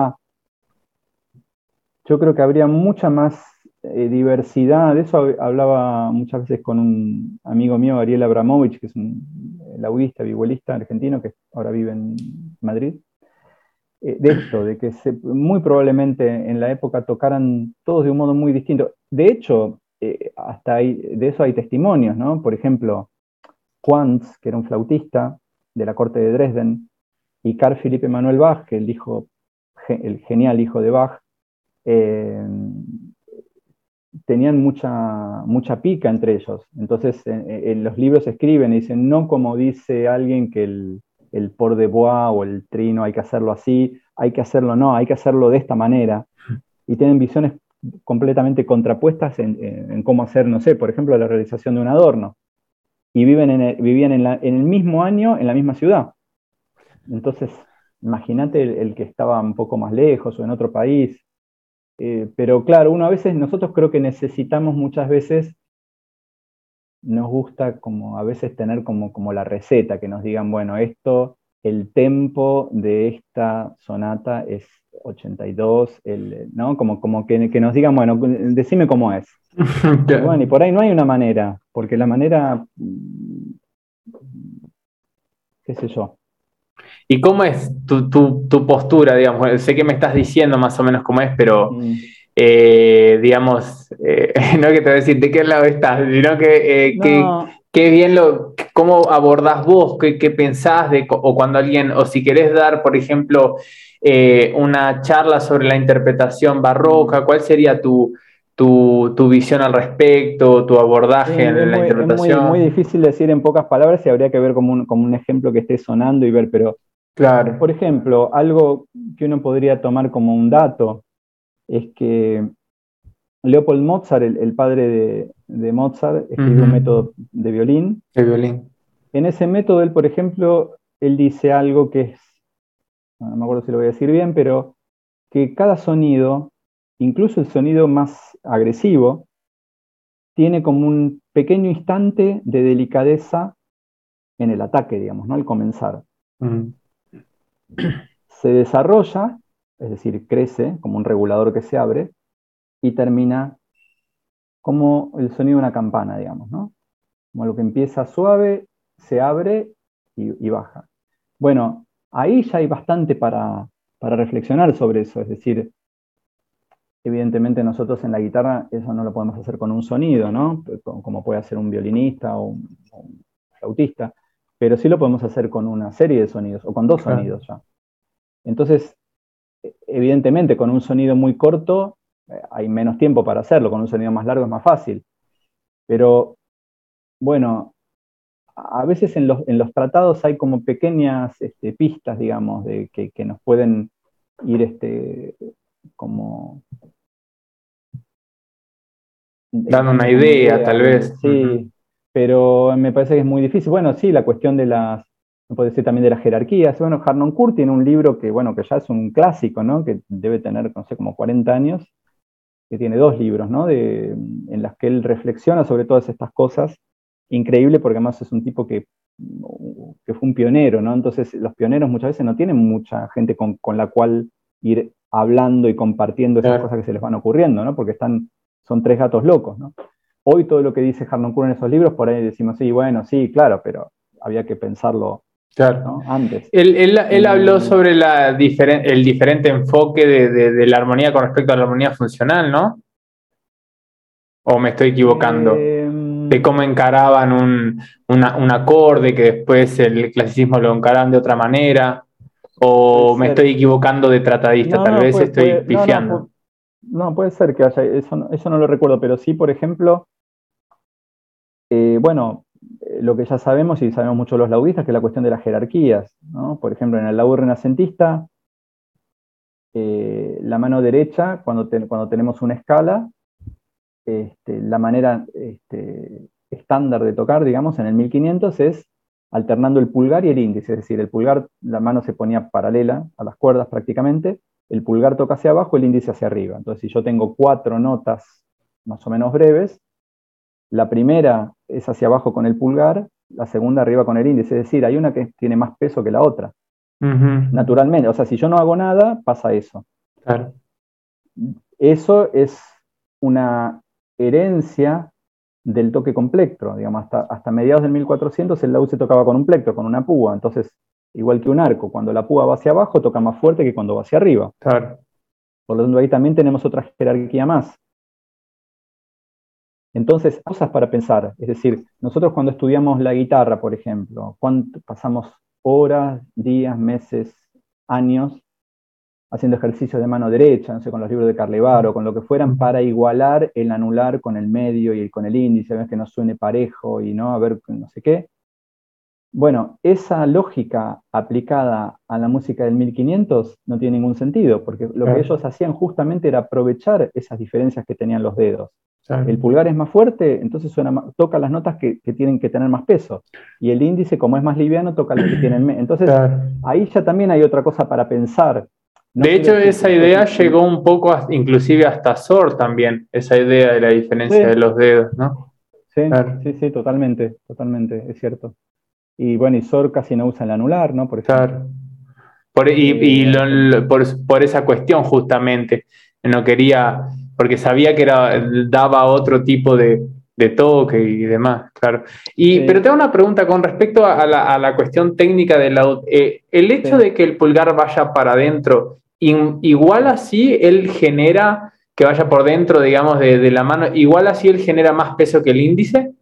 [SPEAKER 2] Yo creo que habría mucha más eh, diversidad. De eso hablaba muchas veces con un amigo mío, Ariel Abramovich, que es un laudista, vihuelista argentino, que ahora vive en Madrid. Eh, de esto, de que muy probablemente en la época tocaran todos de un modo muy distinto. De hecho, eh, hasta de eso hay testimonios, ¿no? Por ejemplo, Quantz, que era un flautista de la corte de Dresden, y Carl Philipp Emanuel Bach, que el, hijo, el genial hijo de Bach, eh, tenían mucha, mucha pica entre ellos. Entonces, en, los libros escriben y dicen, no como dice alguien que el, el por de bois o el trino hay que hacerlo así, hay que hacerlo no, hay que hacerlo de esta manera. Y tienen visiones completamente contrapuestas en, en cómo hacer, no sé, por ejemplo, la realización de un adorno y viven en vivían en, el mismo año en la misma ciudad. Entonces, imagínate el, que estaba un poco más lejos o en otro país. Eh, pero claro, uno a veces, nosotros creo que necesitamos muchas veces, nos gusta como a veces tener como, como la receta, que nos digan, bueno, esto, el tempo de esta sonata es 82, el, ¿no? Como, como que, que nos digan, bueno, decime cómo es. bueno, y por ahí no hay una manera, porque la manera, qué sé yo.
[SPEAKER 1] ¿Y cómo es tu, postura, digamos? Sé que me estás diciendo más o menos cómo es, pero, mm. eh, digamos, eh, no que te voy a decir de qué lado estás, sino que, eh, bien lo, cómo abordás vos, qué, qué, pensás de, o cuando alguien, o si querés dar, por ejemplo, una charla sobre la interpretación barroca, ¿cuál sería tu, tu, visión al respecto, tu abordaje en la interpretación.
[SPEAKER 2] Es muy, difícil decir en pocas palabras y habría que ver como un, como un ejemplo que esté sonando y ver, pero, claro. por ejemplo, algo que uno podría tomar como un dato es que Leopold Mozart, el, padre de, Mozart, escribió un método de violín.
[SPEAKER 1] De violín.
[SPEAKER 2] En ese método, él, por ejemplo, él dice algo que es, no me acuerdo si lo voy a decir bien, pero que cada sonido incluso el sonido más agresivo, tiene como un pequeño instante de delicadeza en el ataque, digamos, ¿no? Al comenzar. Se desarrolla, es decir, crece como un regulador que se abre y termina como el sonido de una campana, digamos, ¿no? Como lo que empieza suave, se abre y, baja. Bueno, ahí ya hay bastante para, para reflexionar sobre eso, es decir, Evidentemente nosotros en la guitarra eso no lo podemos hacer con un sonido, ¿no? Como puede hacer un violinista o un, flautista, pero sí lo podemos hacer con una serie de sonidos o con dos sonidos ya. Entonces, evidentemente con un sonido muy corto hay menos tiempo para hacerlo, con un sonido más largo es más fácil. Pero bueno, a veces en los, tratados hay como pequeñas este, pistas, digamos, de que, que, nos pueden ir este, como
[SPEAKER 1] dando una idea, tal vez.
[SPEAKER 2] Sí, pero me parece que es muy difícil. Bueno, sí, la cuestión de las, no puede decir también de las jerarquías. Bueno, Harnoncourt tiene un libro que, bueno, que ya es un clásico, ¿no? Que debe tener, no sé, como 40 años, que tiene dos libros, ¿no? De, en las que él reflexiona sobre todas estas cosas. Increíble porque además es un tipo que, que fue un pionero, ¿no? Entonces los pioneros muchas veces no tienen mucha gente con, con la cual ir hablando y compartiendo esas cosas que se les van ocurriendo, ¿no? Porque están, son tres gatos locos, ¿no? Hoy todo lo que dice Harnoncourt en esos libros, por ahí decimos, sí, bueno, sí, claro, pero había que pensarlo
[SPEAKER 1] Claro. Antes. Él, habló sobre la el diferente enfoque de, la armonía con respecto a la armonía funcional, ¿no? ¿O me estoy equivocando? Em, de cómo encaraban un, un, acorde que después el clasicismo lo encaran de otra manera. ¿O me estoy equivocando de tratadista? Tal vez estoy pifiando.
[SPEAKER 2] No, puede ser que haya, eso, eso no lo recuerdo, pero sí, por ejemplo, eh, bueno, lo que ya sabemos y sabemos mucho los laudistas, que es la cuestión de las jerarquías. Por ejemplo, en el laúd renacentista, eh, la mano derecha, cuando, cuando tenemos una escala, este, la manera este, estándar de tocar, digamos, en el 1500 es alternando el pulgar y el índice, es decir, el pulgar, la mano se ponía paralela a las cuerdas prácticamente, el pulgar toca hacia abajo, el índice hacia arriba. Entonces, si yo tengo cuatro notas más o menos breves, la primera es hacia abajo con el pulgar, la segunda arriba con el índice. Es decir, hay una que tiene más peso que la otra. Naturalmente. O sea, si yo no hago nada, pasa eso. Eso es una herencia del toque con plectro. Digamos, hasta, hasta mediados del 1400 el laúd se tocaba con un plectro, con una púa. Entonces, igual que un arco, cuando la púa va hacia abajo, toca más fuerte que cuando va hacia arriba. Por lo tanto, ahí también tenemos otra jerarquía más. Entonces, cosas para pensar. Es decir, nosotros cuando estudiamos la guitarra, por ejemplo, ¿cuánto pasamos horas, días, meses, años haciendo ejercicios de mano derecha, no sé, con los libros de Carlevar o con lo que fueran, para igualar el anular con el medio y con el índice, a ver que no suene parejo y no, a ver no sé qué. Bueno, esa lógica aplicada a la música del 1500 no tiene ningún sentido, porque lo que ellos hacían justamente era aprovechar esas diferencias que tenían los dedos. El pulgar es más fuerte, entonces suena toca las notas que, tienen que tener más peso. Y el índice, como es más liviano, toca las que tienen menos. Entonces, ahí ya también hay otra cosa para pensar.
[SPEAKER 1] de hecho, esa idea llegó un poco, inclusive hasta Sor también, esa idea de la diferencia de los dedos, ¿no?
[SPEAKER 2] Sí, sí, sí, totalmente, totalmente, es cierto. Y bueno, y Sor casi no usa el anular, ¿no?
[SPEAKER 1] Por claro. Por, y, eh, por, por esa cuestión, justamente, no quería porque sabía que era, daba otro tipo de, toque y demás, claro. Y, Pero tengo una pregunta con respecto a la, cuestión técnica del la eh, el hecho de que el pulgar vaya para adentro, igual así él genera que vaya por dentro, digamos, de, la mano, igual así él genera más peso que el índice,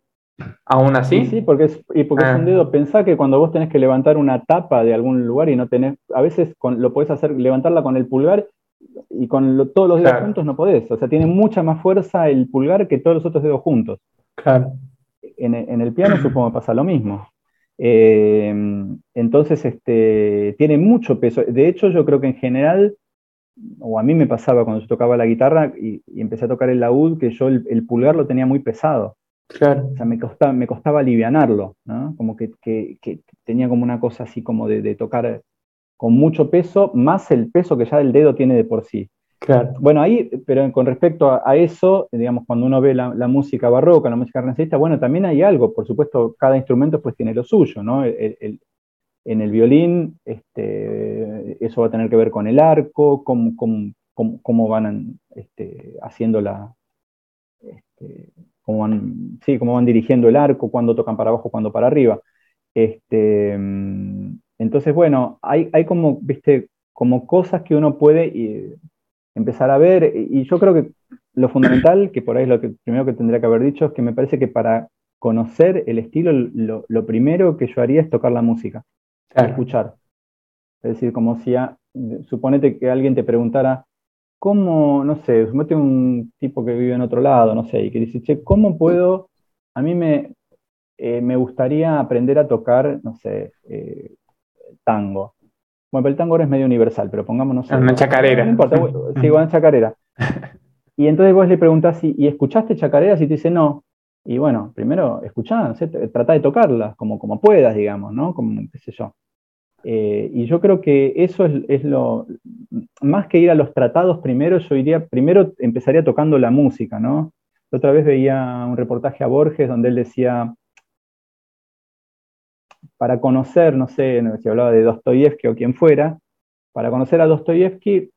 [SPEAKER 1] aún así.
[SPEAKER 2] Sí, porque, es, y porque es un ah. dedo. Pensá que cuando vos tenés que levantar una tapa de algún lugar y no tenés, a veces lo podés hacer, levantarla con el pulgar y con todos los dedos juntos no podés. O sea, tiene mucha más fuerza el pulgar que todos los otros dedos juntos.
[SPEAKER 1] Claro.
[SPEAKER 2] En, el piano supongo que pasa lo mismo. Eh, entonces, este, tiene mucho peso. De hecho, yo creo que en general, o a mí me pasaba cuando yo tocaba la guitarra y, empecé a tocar el laúd, que yo el, pulgar lo tenía muy pesado.
[SPEAKER 1] Claro.
[SPEAKER 2] O sea, me costaba, me costaba alivianarlo, ¿no? Como que, tenía como una cosa así como de tocar con mucho peso, más el peso que ya el dedo tiene de por sí.
[SPEAKER 1] Claro.
[SPEAKER 2] Bueno, ahí, pero con respecto a, eso, digamos, cuando uno ve la, música barroca, la música renacentista, bueno, también hay algo, por supuesto, cada instrumento pues tiene lo suyo, ¿no? en el violín, este, eso va a tener que ver con el arco, cómo, cómo, van este, haciendo la, este, cómo van, sí, cómo van dirigiendo el arco, cuándo tocan para abajo, cuándo para arriba. Este, entonces, bueno, hay, hay como, viste, como cosas que uno puede eh, empezar a ver, y yo creo que lo fundamental, que por ahí es lo que primero que tendría que haber dicho, es que me parece que para conocer el estilo, lo, primero que yo haría es tocar la música, escuchar. Es decir, como si, suponete que alguien te preguntara, ¿cómo, no sé, suponete un tipo que vive en otro lado, no sé, y que dice, che, ¿cómo puedo, a mí me, eh, me gustaría aprender a tocar, no sé, eh, tango. Bueno, el tango ahora es medio universal, pero pongámonos.
[SPEAKER 1] Una chacarera.
[SPEAKER 2] No importa, sí, una chacarera. Y entonces vos le preguntás, ¿y, escuchaste chacareras? Y te dice, no. Y bueno, primero escuchá, trata de tocarlas como, como puedas, digamos, ¿no? Como, qué sé yo. Eh, y yo creo que eso es, lo, más que ir a los tratados primero, yo iría, primero empezaría tocando la música, ¿no? otra vez veía un reportaje a Borges donde él decía, para conocer, no sé, si hablaba de Dostoyevsky o quien fuera, para conocer a Dostoyevsky,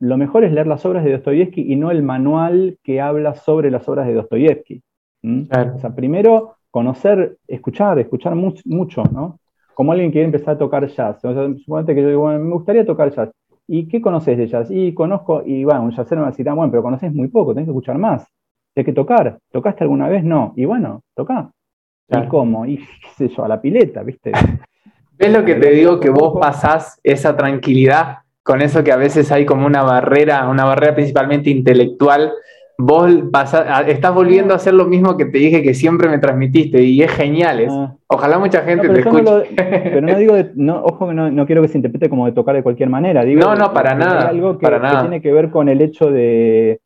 [SPEAKER 2] lo mejor es leer las obras de Dostoyevsky y no el manual que habla sobre las obras de Dostoyevsky. O sea, primero conocer, escuchar, escuchar mucho, ¿no? Como alguien quiere empezar a tocar jazz. O suponete que yo digo, me gustaría tocar jazz. ¿Y qué conoces de jazz? Y conozco, y bueno, un jazzero me va a decir, ah, bueno, pero conoces muy poco, tenés que escuchar más. Tienes que tocar. ¿Tocaste alguna vez? No. Y bueno, toca. ¿Y cómo? Y qué sé yo, a la pileta, ¿viste?
[SPEAKER 1] ¿Ves lo que te digo? Que vos pasás esa tranquilidad con eso que a veces hay como una barrera, una barrera principalmente intelectual. Vos estás volviendo a hacer lo mismo que te dije que siempre me transmitiste y es genial. Ah. Ojalá mucha gente te escuche.
[SPEAKER 2] pero no digo, no, ojo que no, quiero que se interprete como de tocar de cualquier manera. Digo,
[SPEAKER 1] no, no, para nada.
[SPEAKER 2] algo
[SPEAKER 1] que, para
[SPEAKER 2] que tiene que ver con el hecho de,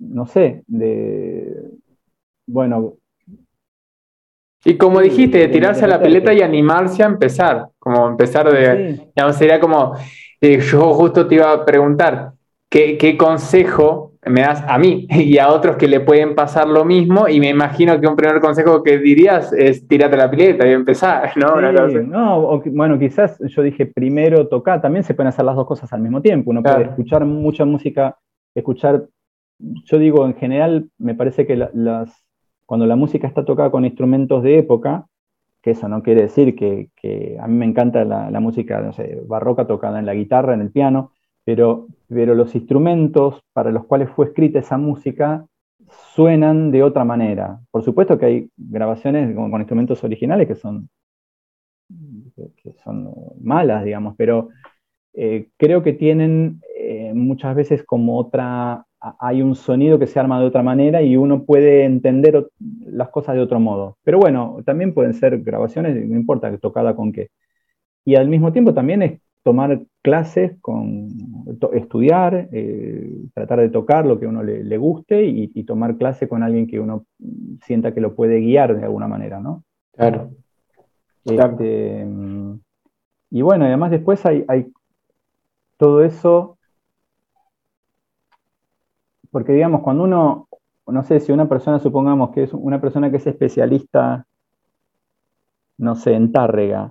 [SPEAKER 2] no sé, de, bueno,
[SPEAKER 1] y como dijiste, de tirarse a la peleta y animarse a empezar, como empezar de, digamos, sería como, eh, yo justo te iba a preguntar, ¿qué, consejo me das a mí y a otros que le pueden pasar lo mismo? Y me imagino que un primer consejo que dirías es tirarte a la pileta y empezar, ¿no?
[SPEAKER 2] no, bueno, quizás yo dije primero tocar, también se pueden hacer las dos cosas al mismo tiempo, uno puede escuchar mucha música, escuchar, yo digo, en general, me parece que las cuando la música está tocada con instrumentos de época, que eso no quiere decir que, a mí me encanta la, música barroca tocada en la guitarra, en el piano, pero, pero los instrumentos para los cuales fue escrita esa música suenan de otra manera. Por supuesto que hay grabaciones con, instrumentos originales que son, que son malas, digamos, pero eh, creo que tienen eh, muchas veces como otra hay un sonido que se arma de otra manera y uno puede entender las cosas de otro modo. Pero bueno, también pueden ser grabaciones, no importa tocada con qué. Y al mismo tiempo también es tomar clases, con, estudiar, eh, tratar de tocar lo que a uno le, guste y, tomar clase con alguien que uno sienta que lo puede guiar de alguna manera, ¿no?
[SPEAKER 1] Claro.
[SPEAKER 2] Este, y bueno, además después hay, hay todo eso porque digamos, cuando uno, no sé, si una persona, supongamos que es una persona que es especialista, no sé, en Tárrega,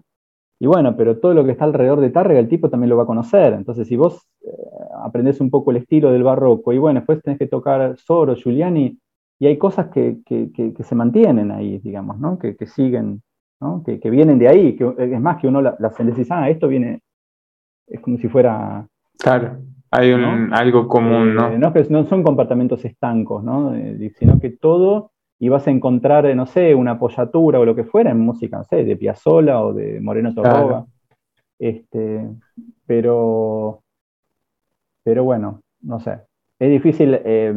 [SPEAKER 2] y bueno, pero todo lo que está alrededor de Tárrega, el tipo también lo va a conocer. Entonces, si vos eh, aprendés un poco el estilo del barroco, y bueno, después tenés que tocar Soro, Giuliani, y hay cosas que, se mantienen ahí, digamos, ¿no? Que, siguen, ¿no? Que, vienen de ahí, que es más que uno las la, la ah, esto viene, es como si fuera...
[SPEAKER 1] Claro. Hay un, algo común, ¿no?
[SPEAKER 2] Eh, no, que no son comportamientos estancos, ¿no? Eh, sino que todo, y vas a encontrar, no sé, una apoyatura o lo que fuera en música, no sé, de Piazzolla o de Moreno Torroba. Este, pero, pero bueno, no sé. Es difícil eh,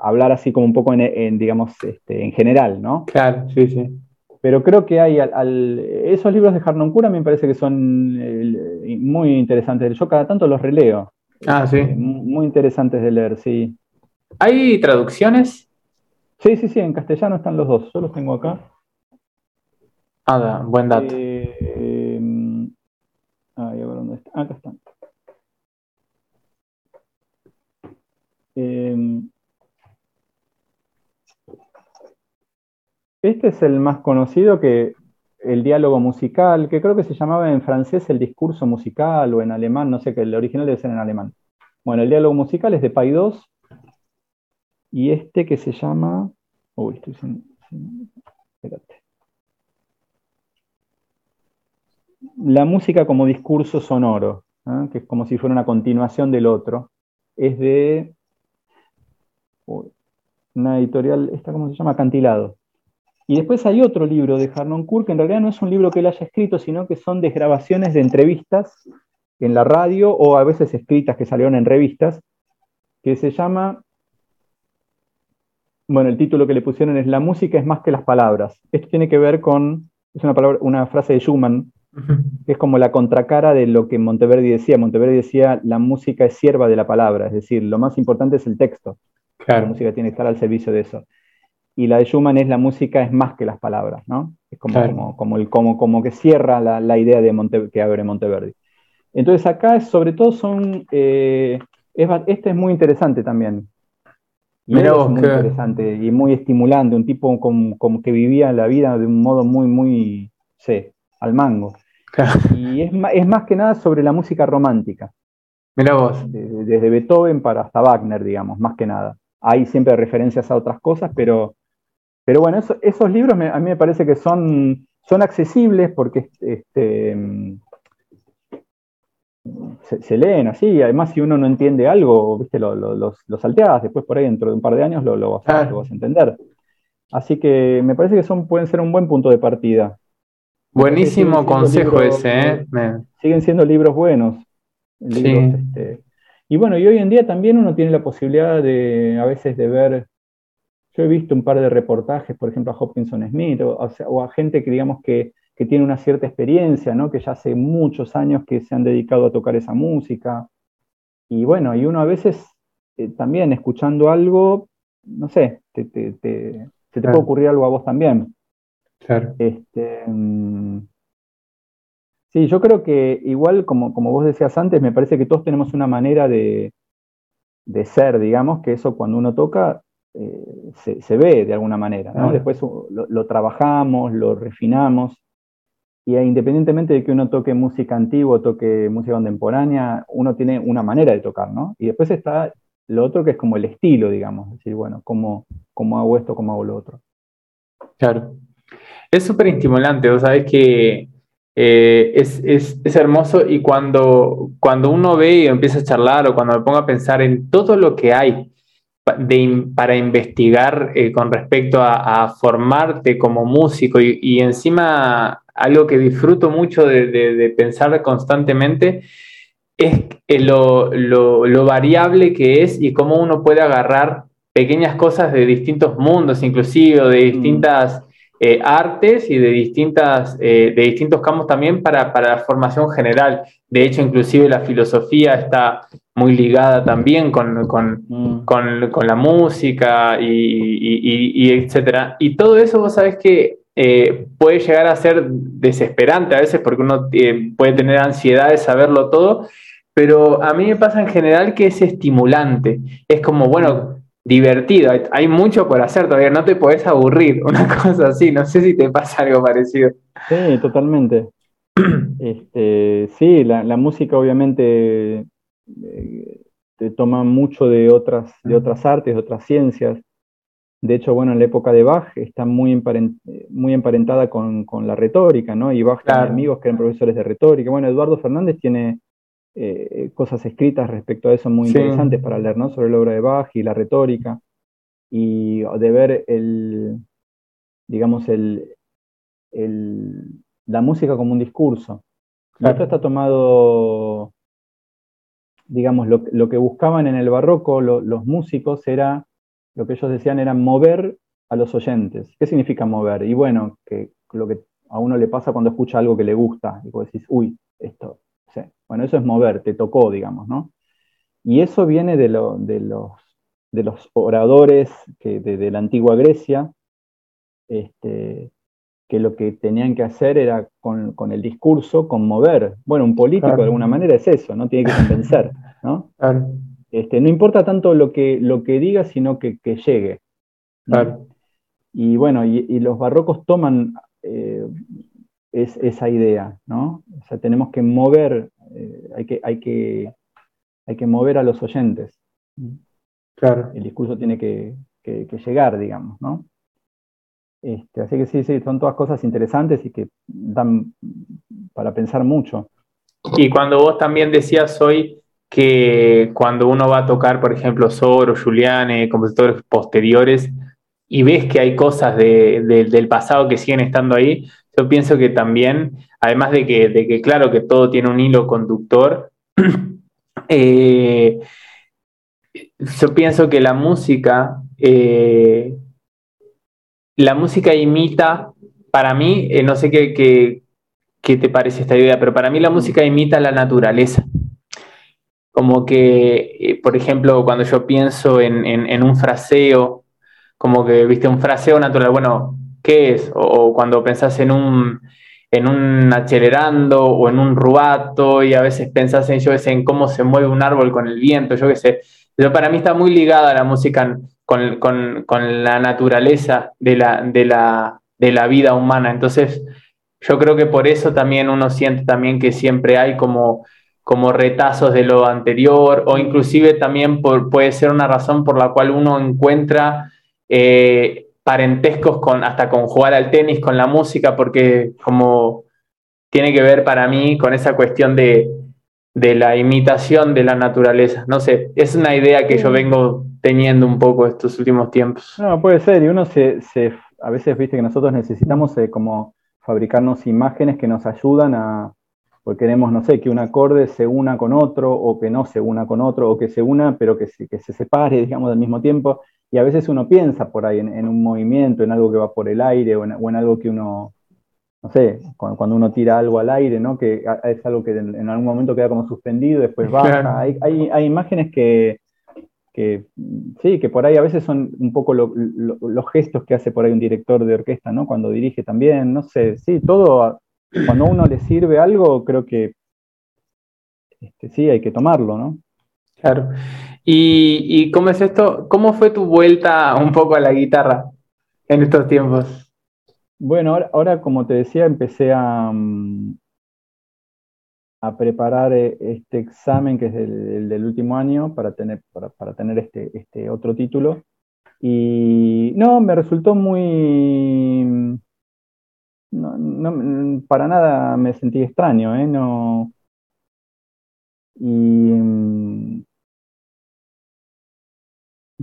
[SPEAKER 2] hablar así como un poco en, digamos, este, en general, ¿no?
[SPEAKER 1] Claro, sí, sí
[SPEAKER 2] pero creo que hay esos libros de Harnon Cura me parece que son muy interesantes. Yo cada tanto los releo.
[SPEAKER 1] Ah, sí. Eh,
[SPEAKER 2] muy interesantes de leer, sí.
[SPEAKER 1] ¿Hay traducciones?
[SPEAKER 2] Sí, sí, sí, en castellano están los dos. Yo los tengo acá.
[SPEAKER 1] Ah, buen dato. Eh,
[SPEAKER 2] a ver dónde está. Acá están. Eh, Este es el más conocido que el diálogo musical, que creo que se llamaba en francés el discurso musical o en alemán, no sé, que el original debe ser en alemán. Bueno, el diálogo musical es de Paidós y este que se llama... Uy, estoy sin... espérate. La música como discurso sonoro, ¿eh? que es como si fuera una continuación del otro, es de una editorial, ¿esta cómo se llama? Acantilado. Y después hay otro libro de Harnoncourt, que en realidad no es un libro que él haya escrito, sino que son desgrabaciones de entrevistas en la radio o a veces escritas que salieron en revistas, que se llama, bueno, el título que le pusieron es La música es más que las palabras. Esto tiene que ver con, es una, palabra, una frase de Schumann, que es como la contracara de lo que Monteverdi decía. Monteverdi decía, la música es sierva de la palabra, es decir, lo más importante es el texto. La música tiene que estar al servicio de eso. Y la de Schumann es la música es más que las palabras, ¿no? Es como, como, el, como, como que cierra la, idea de Monte, que abre Monteverdi. Entonces acá sobre todo son, eh, este es muy interesante también. Y es muy interesante y muy estimulante, un tipo como, que vivía la vida de un modo muy, muy, sé, al mango. Y es, es, más que nada sobre la música romántica.
[SPEAKER 1] Mira vos.
[SPEAKER 2] Desde, Beethoven para hasta Wagner, digamos, más que nada. Hay siempre referencias a otras cosas, pero, pero bueno, esos libros a mí me parece que son, son accesibles porque este, se, leen así, además si uno no entiende algo, ¿viste? Lo, lo, salteas, después por ahí dentro de un par de años lo, vas, a, entender. Así que me parece que son, pueden ser un buen punto de partida.
[SPEAKER 1] Buenísimo consejo ese, ¿eh?
[SPEAKER 2] Siguen siendo libros buenos. Este, y bueno, y hoy en día también uno tiene la posibilidad de, a veces, de ver, yo he visto un par de reportajes, por ejemplo, a Hopkinson Smith, o, o a gente que digamos que que tiene una cierta experiencia, ¿no? que ya hace muchos años que se han dedicado a tocar esa música. Y bueno, y uno a veces eh, también escuchando algo, no sé, te, te, se te puede ocurrir algo a vos también.
[SPEAKER 1] Claro.
[SPEAKER 2] Este, mm, sí, yo creo que igual, como, como vos decías antes, me parece que todos tenemos una manera de, de ser, digamos, que eso cuando uno toca eh, se, ve de alguna manera, ¿no? Después lo, trabajamos, lo refinamos. Y independientemente de que uno toque música antigua o toque música contemporánea, uno tiene una manera de tocar, ¿no? Y después está lo otro que es como el estilo, digamos, es decir, bueno, ¿cómo, cómo hago esto, cómo hago lo otro?
[SPEAKER 1] Claro. Es súper estimulante, vos sabés que eh, es, es, es, hermoso y cuando, cuando uno ve y empieza a charlar o cuando me pongo a pensar en todo lo que hay de, para investigar eh, con respecto a, formarte como músico y, y encima algo que disfruto mucho de, pensar constantemente es lo, variable que es y cómo uno puede agarrar pequeñas cosas de distintos mundos, inclusive de mm. distintas eh, artes y de, distintas, eh, de distintos campos también para, la formación general. De hecho, inclusive la filosofía está muy ligada también con, con, mm. la música y, y, y, etcétera. Y todo eso, vos sabés que eh, puede llegar a ser desesperante a veces porque uno eh, puede tener ansiedad de saberlo todo, pero a mí me pasa en general que es estimulante, es como, bueno, divertido, hay, mucho por hacer todavía, no te podés aburrir, una cosa así, no sé si te pasa algo parecido.
[SPEAKER 2] Sí, totalmente. este, sí, la, música obviamente eh, te toma mucho de otras, de otras artes, de otras ciencias. De hecho, bueno, en la época de Bach está muy, muy emparentada con, la retórica, ¿no? Y Bach tiene amigos que eran profesores de retórica. Bueno, Eduardo Fernández tiene eh, cosas escritas respecto a eso muy interesantes para leer, ¿no? Sobre la obra de Bach y la retórica. Y de ver el, digamos, el, la música como un discurso. Esto está tomado, digamos, lo, que buscaban en el barroco los músicos era lo que ellos decían era mover a los oyentes. ¿Qué significa mover? Y bueno, que lo que a uno le pasa cuando escucha algo que le gusta, y vos decís, uy, esto, bueno, eso es mover, te tocó, digamos, ¿no? Y eso viene de, lo, de, los, de los oradores que, de, la antigua Grecia, este, que lo que tenían que hacer era con, el discurso conmover. Bueno, un político de alguna manera es eso, ¿no? Tiene que convencer, ¿no? Este, no importa tanto lo que, lo que diga, sino que, llegue. Y bueno, y, los barrocos toman eh, esa idea, ¿no? O sea, tenemos que mover, eh, hay, que, hay, que, hay que mover a los oyentes.
[SPEAKER 1] Claro.
[SPEAKER 2] El discurso tiene que, llegar, digamos, ¿no? Este, así que sí, sí, son todas cosas interesantes y que dan para pensar mucho.
[SPEAKER 1] Y cuando vos también decías hoy que cuando uno va a tocar, por ejemplo, Soro, Giuliani, compositores posteriores, y ves que hay cosas del pasado que siguen estando ahí, yo pienso que también, además de que, de que claro, que todo tiene un hilo conductor, eh, yo pienso que la música, eh, la música imita, para mí, eh, no sé qué, qué, te parece esta idea, pero para mí la música imita la naturaleza. Como que, eh, por ejemplo, cuando yo pienso en, un fraseo como que, viste, un fraseo natural, bueno, ¿qué es? O, cuando pensás en un, en un acelerando o en un rubato y a veces pensás en, yo en cómo se mueve un árbol con el viento, yo qué sé. Pero para mí está muy ligada la música con, con, la naturaleza de la, de, la, de la vida humana. Entonces, yo creo que por eso también uno siente también que siempre hay como como retazos de lo anterior o inclusive también puede ser una razón por la cual uno encuentra eh, parentescos con, hasta con jugar al tenis, con la música, porque como tiene que ver para mí con esa cuestión de, la imitación de la naturaleza. No sé, es una idea que yo vengo teniendo un poco estos últimos tiempos.
[SPEAKER 2] No, puede ser, y uno se, a veces, viste que nosotros necesitamos eh, como fabricarnos imágenes que nos ayudan a, porque queremos, no sé, que un acorde se una con otro, o que no se una con otro, o que se una, pero que se, que se separe, digamos, al mismo tiempo. Y a veces uno piensa por ahí en, un movimiento, en algo que va por el aire, o en, algo que uno, no sé, cuando, uno tira algo al aire, ¿no? Que es algo que en, algún momento queda como suspendido, después baja. Hay, hay, imágenes que, que, sí, que por ahí a veces son un poco los gestos que hace por ahí un director de orquesta, ¿no? Cuando dirige también, no sé, sí, todo cuando a uno le sirve algo, creo que este, sí, hay que tomarlo, ¿no?
[SPEAKER 1] Claro. ¿Y, cómo es esto? ¿Cómo fue tu vuelta un poco a la guitarra en estos tiempos?
[SPEAKER 2] Bueno, ahora, como te decía, empecé a, mm, a preparar eh, este examen que es el, del último año para tener, para, tener este, este otro título. Y no, me resultó muy, no, no, para nada me sentí extraño, ¿eh? No, y mm,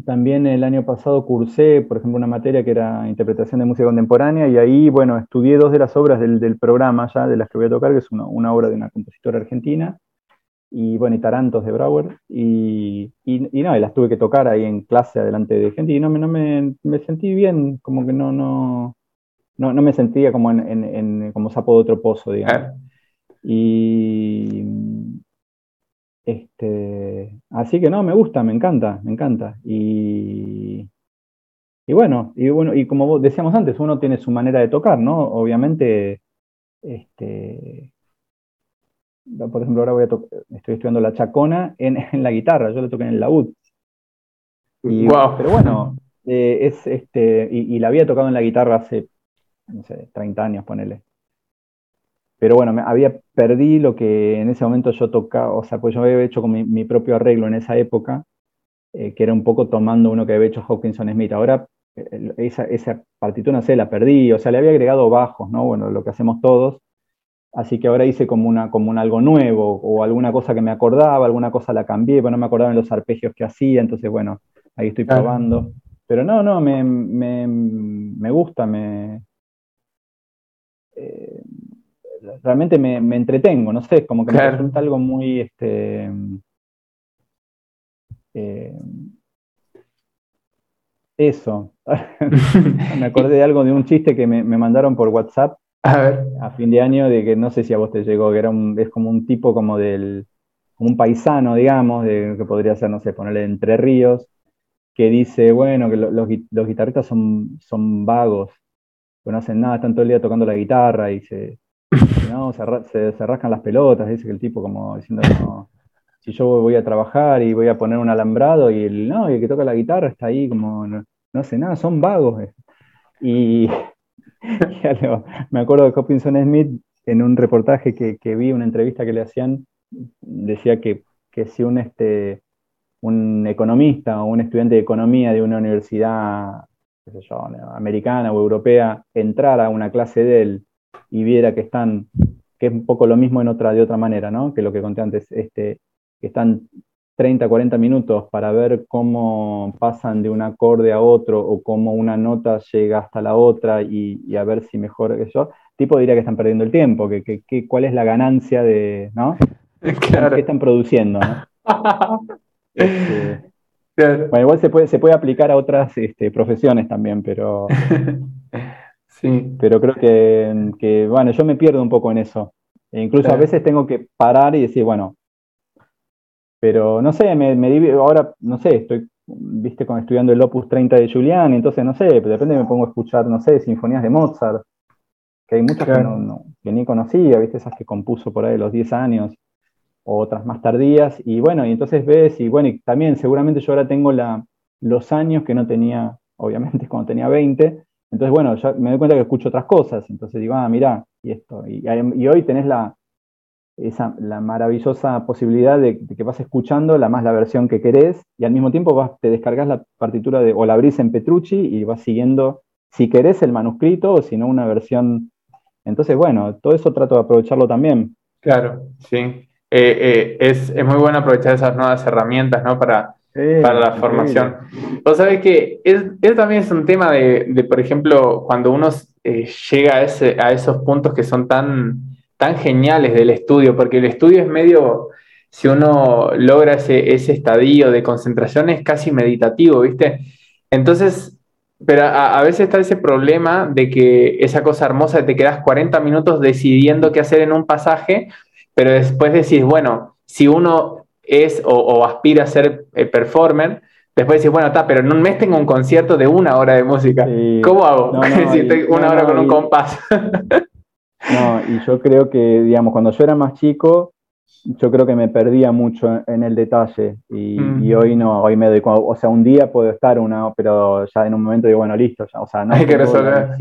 [SPEAKER 2] también el año pasado cursé, por ejemplo, una materia que era interpretación de música contemporánea y ahí, bueno, estudié dos de las obras del, programa ya, de las que voy a tocar, que es una, obra de una compositora argentina, y bueno, y Tarantos de Brauer, y, y, no, y las tuve que tocar ahí en clase adelante de gente, y no, no me, me sentí bien, como que no, no, no, me sentía como, en, como sapo de otro pozo, digamos. Y este, así que no, me gusta, me encanta, me encanta. Y, y bueno, y bueno, y como decíamos antes, uno tiene su manera de tocar, ¿no? Obviamente, este, por ejemplo, ahora voy a estoy estudiando la chacona en, la guitarra, yo la toqué en el laúd. Y, Pero bueno, eh, es este, y, la había tocado en la guitarra hace no sé, 30 años, ponele. Pero bueno, me, había perdí lo que en ese momento yo tocaba, o sea, pues yo había hecho con mi, propio arreglo en esa época, eh, que era un poco tomando uno que había hecho Hawkinson Smith. Ahora esa, esa partitura, no sé, la perdí, o sea, le había agregado bajos, ¿no? Bueno, lo que hacemos todos. Así que ahora hice como, una, como un algo nuevo, o alguna cosa que me acordaba, alguna cosa la cambié, pero no me acordaba en los arpegios que hacía, entonces bueno, ahí estoy probando. Pero no, no, me, me, me gusta, me, eh, realmente me, entretengo, no sé, como que me resulta algo muy, este, eh, eso. me acordé de algo, de un chiste que me, mandaron por WhatsApp a, fin de año, de que no sé si a vos te llegó, que era un, es como un tipo como del, un paisano, digamos, de, que podría ser, no sé, ponerle Entre Ríos, que dice, bueno, que los, los guitarristas son, son vagos, no hacen nada, están todo el día tocando la guitarra y se, ¿no? se, se, rascan las pelotas, dice que el tipo como diciendo, si yo voy a trabajar y voy a poner un alambrado y el, no, y el que toca la guitarra está ahí como, no, hace nada, son vagos. Y, me acuerdo de Hopkinson Smith en un reportaje que, que, vi, una entrevista que le hacían, decía que, que si un, este, un economista o un estudiante de economía de una universidad americana o europea entrara a una clase de él y viera que están, que es un poco lo mismo en otra, de otra manera, ¿no? Que lo que conté antes, este, que están 30, 40 minutos para ver cómo pasan de un acorde a otro o cómo una nota llega hasta la otra y, a ver si mejor que yo, tipo diría que están perdiendo el tiempo, que, que, cuál es la ganancia de, ¿no? ¿Qué están produciendo, ¿no? Este, bueno, igual se puede, se puede aplicar a otras este, profesiones también, pero. sí. Pero creo que, bueno, yo me pierdo un poco en eso. E incluso a veces tengo que parar y decir, bueno. Pero no sé, me, me ahora, no sé, estoy viste, con, estudiando el Opus 30 de Julián, entonces, no sé, de repente me pongo a escuchar, no sé, sinfonías de Mozart, que hay muchas que, no, que, ni conocía, viste, esas que compuso por ahí a los 10 años, o otras más tardías, y bueno, y entonces ves, y bueno, y también seguramente yo ahora tengo la, los años que no tenía, obviamente, cuando tenía 20, entonces, bueno, ya me doy cuenta que escucho otras cosas, entonces digo, ah, mirá, y esto, y, hoy tenés la, esa, la maravillosa posibilidad de, que vas escuchando la más la versión que querés y al mismo tiempo vas, te descargas la partitura de, o la abrís en Petrucci y vas siguiendo, si querés, el manuscrito o si no, una versión. Entonces, bueno, todo eso trato de aprovecharlo también.
[SPEAKER 1] Claro, sí. Eh, eh, es, es, muy bueno aprovechar esas nuevas herramientas, ¿no? Para, para la formación. Vos sabés que es, eso también es un tema de, de por ejemplo, cuando uno eh, llega a, ese, a esos puntos que son tan tan geniales del estudio, porque el estudio es medio, si uno logra ese, ese estadio de concentración, es casi meditativo, ¿viste? Entonces, pero a, veces está ese problema de que esa cosa hermosa de te quedas 40 minutos decidiendo qué hacer en un pasaje, pero después decís, bueno, si uno es o, aspira a ser eh, performer, después decís, bueno, está, pero en un mes tengo un concierto de una hora de música. ¿Cómo hago? si estoy una hora con un compás.
[SPEAKER 2] No, y yo creo que, digamos, cuando yo era más chico, yo creo que me perdía mucho en el detalle y, mm. hoy no, hoy me doy, o sea, un día puedo estar una, pero ya en un momento digo, bueno, listo, ya, o sea, no
[SPEAKER 1] hay que resolver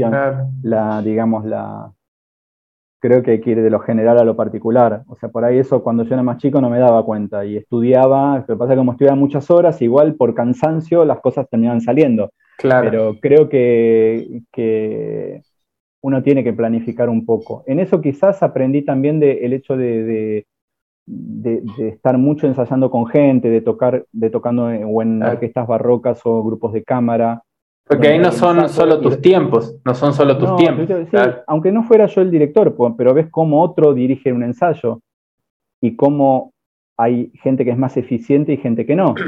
[SPEAKER 2] la, digamos, la, creo que hay que ir de lo general a lo particular, o sea, por ahí eso cuando yo era más chico no me daba cuenta y estudiaba, lo que pasa es que como estudiaba muchas horas, igual por cansancio las cosas terminaban saliendo, claro. pero creo que, que uno tiene que planificar un poco. En eso quizás aprendí también del hecho de, de, estar mucho ensayando con gente, de tocar, de tocando en, o en orquestas barrocas o grupos de cámara.
[SPEAKER 1] Porque ahí no son solo tus tiempos, no son solo tus tiempos.
[SPEAKER 2] Aunque no fuera yo el director, pero ves cómo otro dirige un ensayo y cómo hay gente que es más eficiente y gente que no.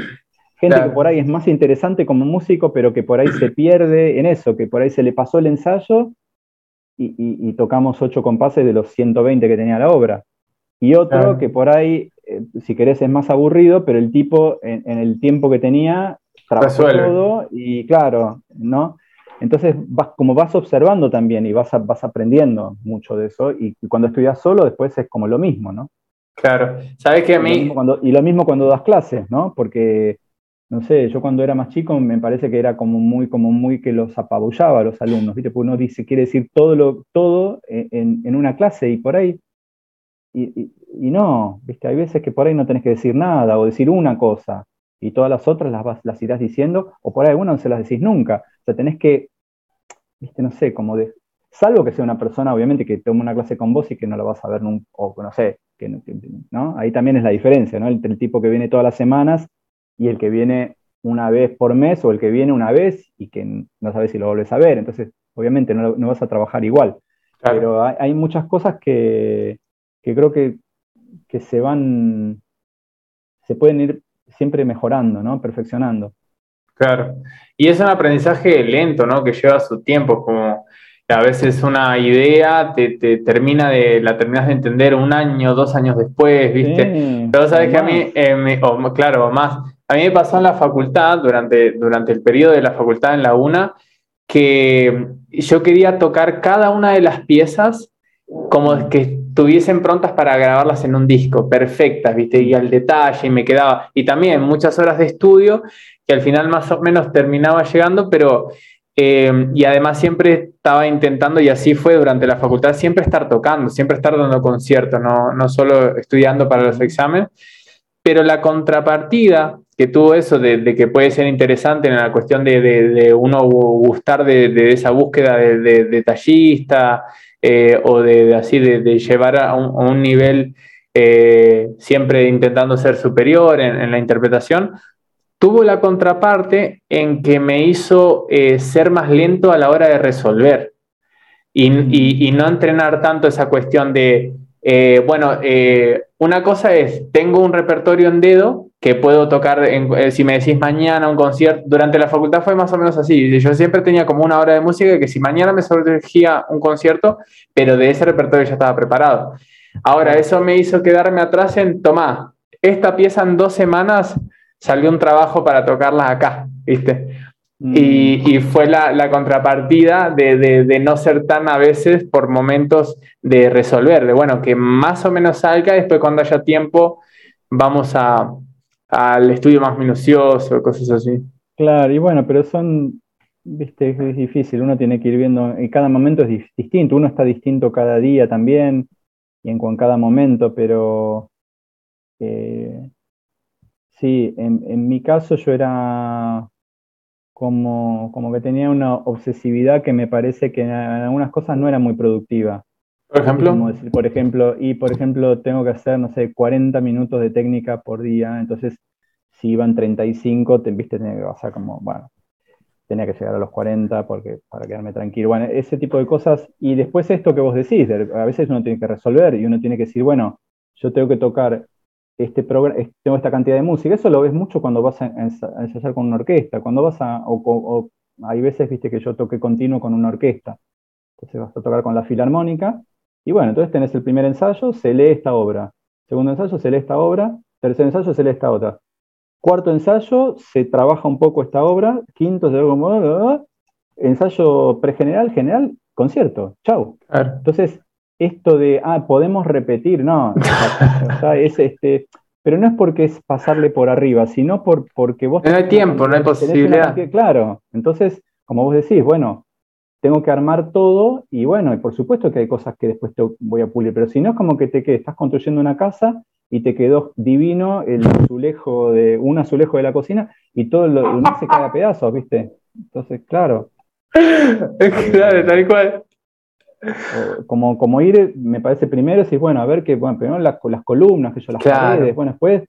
[SPEAKER 2] Gente que por ahí es más interesante como músico, pero que por ahí se pierde en eso, que por ahí se le pasó el ensayo y, tocamos ocho compases de los 120 que tenía la obra. Y otro que por ahí, eh, si querés, es más aburrido, pero el tipo en, el tiempo que tenía trabajó todo y claro, ¿no? Entonces, vas, como vas observando también y vas, vas aprendiendo mucho de eso, y, cuando estudias solo, después es como lo mismo, ¿no?
[SPEAKER 1] Claro, sabes que a mí.
[SPEAKER 2] y lo mismo cuando das clases, ¿no? Porque no sé, yo cuando era más chico me parece que era como muy, como muy que los apabullaba a los alumnos, ¿viste? Porque uno dice, quiere decir todo, lo, todo en, una clase y por ahí, y, no, ¿viste? Hay veces que por ahí no tenés que decir nada o decir una cosa y todas las otras las, las irás diciendo, o por ahí algunas no se las decís nunca. O sea, tenés que, ¿viste? No sé, como de, salvo que sea una persona, obviamente, que tome una clase con vos y que no la vas a ver nunca, o no sé, que, ¿no? Ahí también es la diferencia, ¿no? el tipo que viene todas las semanas y el que viene una vez por mes o el que viene una vez y que no sabes si lo vuelves a ver. Entonces, obviamente no, vas a trabajar igual. Pero hay, muchas cosas que, creo que, que, se van, se pueden ir siempre mejorando, ¿no? Perfeccionando.
[SPEAKER 1] Claro. Y es un aprendizaje lento, ¿no? Que lleva su tiempo, como a veces una idea te, termina de, la terminas de entender un año, dos años después, ¿viste? Pero sabes que a mí, eh, claro, más, a mí me pasó en la facultad, durante, durante el periodo de la facultad en la UNA, que yo quería tocar cada una de las piezas como que estuviesen prontas para grabarlas en un disco, perfectas, ¿viste? Y al detalle, y me quedaba. Y también muchas horas de estudio, que al final más o menos terminaba llegando, pero. Eh, y además siempre estaba intentando, y así fue durante la facultad, siempre estar tocando, siempre estar dando conciertos, no, no solo estudiando para los exámenes. Pero la contrapartida que tuvo eso de, que puede ser interesante en la cuestión de, uno gustar de, esa búsqueda de, detallista eh, o de, así de, llevar a un, nivel eh, siempre intentando ser superior en, la interpretación, tuvo la contraparte en que me hizo eh, ser más lento a la hora de resolver y, y no entrenar tanto esa cuestión de, bueno, una cosa es, tengo un repertorio en dedo que puedo tocar, eh, si me decís mañana un concierto, durante la facultad fue más o menos así, yo siempre tenía como una hora de música que si mañana me surgía un concierto, pero de ese repertorio ya estaba preparado. Ahora, eso me hizo quedarme atrás en, tomá, esta pieza en dos semanas salió un trabajo para tocarlas acá, ¿viste?
[SPEAKER 2] Mm.
[SPEAKER 1] Y, y fue la, la contrapartida de, de, de, no ser tan a veces por momentos de resolver, de bueno, que más o menos salga, después cuando haya tiempo vamos a, al estudio más minucioso, cosas así.
[SPEAKER 2] Claro, y bueno, pero son, viste, es difícil, uno tiene que ir viendo, y cada momento es distinto, uno está distinto cada día también, y en, cada momento, pero eh, sí, en, en, mi caso yo era como, como que tenía una obsesividad que me parece que en algunas cosas no era muy productiva.
[SPEAKER 1] Por ejemplo.
[SPEAKER 2] Decir, por ejemplo, y por ejemplo, tengo que hacer, no sé, 40 minutos de técnica por día, entonces si iban 35, te viste, tenía que pasar como, bueno, tenía que llegar a los 40 porque, para quedarme tranquilo. Bueno, ese tipo de cosas. Y después esto que vos decís, a veces uno tiene que resolver y uno tiene que decir, bueno, yo tengo que tocar este programa, tengo esta cantidad de música. Eso lo ves mucho cuando vas a ensayar con una orquesta, cuando vas a, o, o hay veces, viste, que yo toque continuo con una orquesta. Entonces vas a tocar con la filarmónica. Y bueno, entonces tenés el primer ensayo, se lee esta obra. Segundo ensayo, se lee esta obra. Tercer ensayo, se lee esta otra. Cuarto ensayo, se trabaja un poco esta obra. Quinto, se ve como... Ensayo pregeneral, general, concierto. Chau.
[SPEAKER 1] Claro.
[SPEAKER 2] Entonces, esto de, ah, podemos repetir, no. o sea, es este, pero no es porque es pasarle por arriba, sino por, porque vos...
[SPEAKER 1] No hay tiempo, no hay posibilidad.
[SPEAKER 2] Cantidad, claro. Entonces, como vos decís, bueno, tengo que armar todo y bueno, y por supuesto que hay cosas que después te voy a pulir, pero si no es como que te quedes, estás construyendo una casa y te quedó divino el azulejo de, un azulejo de la cocina y todo lo demás se cae a pedazos, ¿viste? Entonces, claro.
[SPEAKER 1] claro, tal cual.
[SPEAKER 2] Como, como ir, me parece primero, decir, bueno, a ver que, bueno, primero las, las columnas, que yo las
[SPEAKER 1] Claro.
[SPEAKER 2] paredes, bueno, después.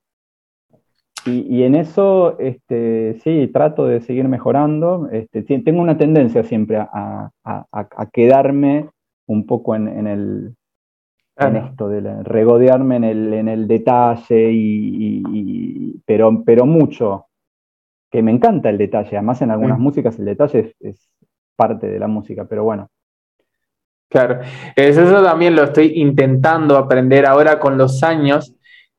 [SPEAKER 2] Y, y en eso, este, sí, trato de seguir mejorando. Este, tengo una tendencia siempre a, a- a- a quedarme un poco en, en el, en esto, de la- regodearme en el, en el detalle, y, y- y- pero, pero mucho, que me encanta el detalle, además en algunas
[SPEAKER 1] Mm.
[SPEAKER 2] músicas el detalle es, es parte de la música, pero bueno,
[SPEAKER 1] Claro, es eso también lo estoy intentando aprender ahora con los años,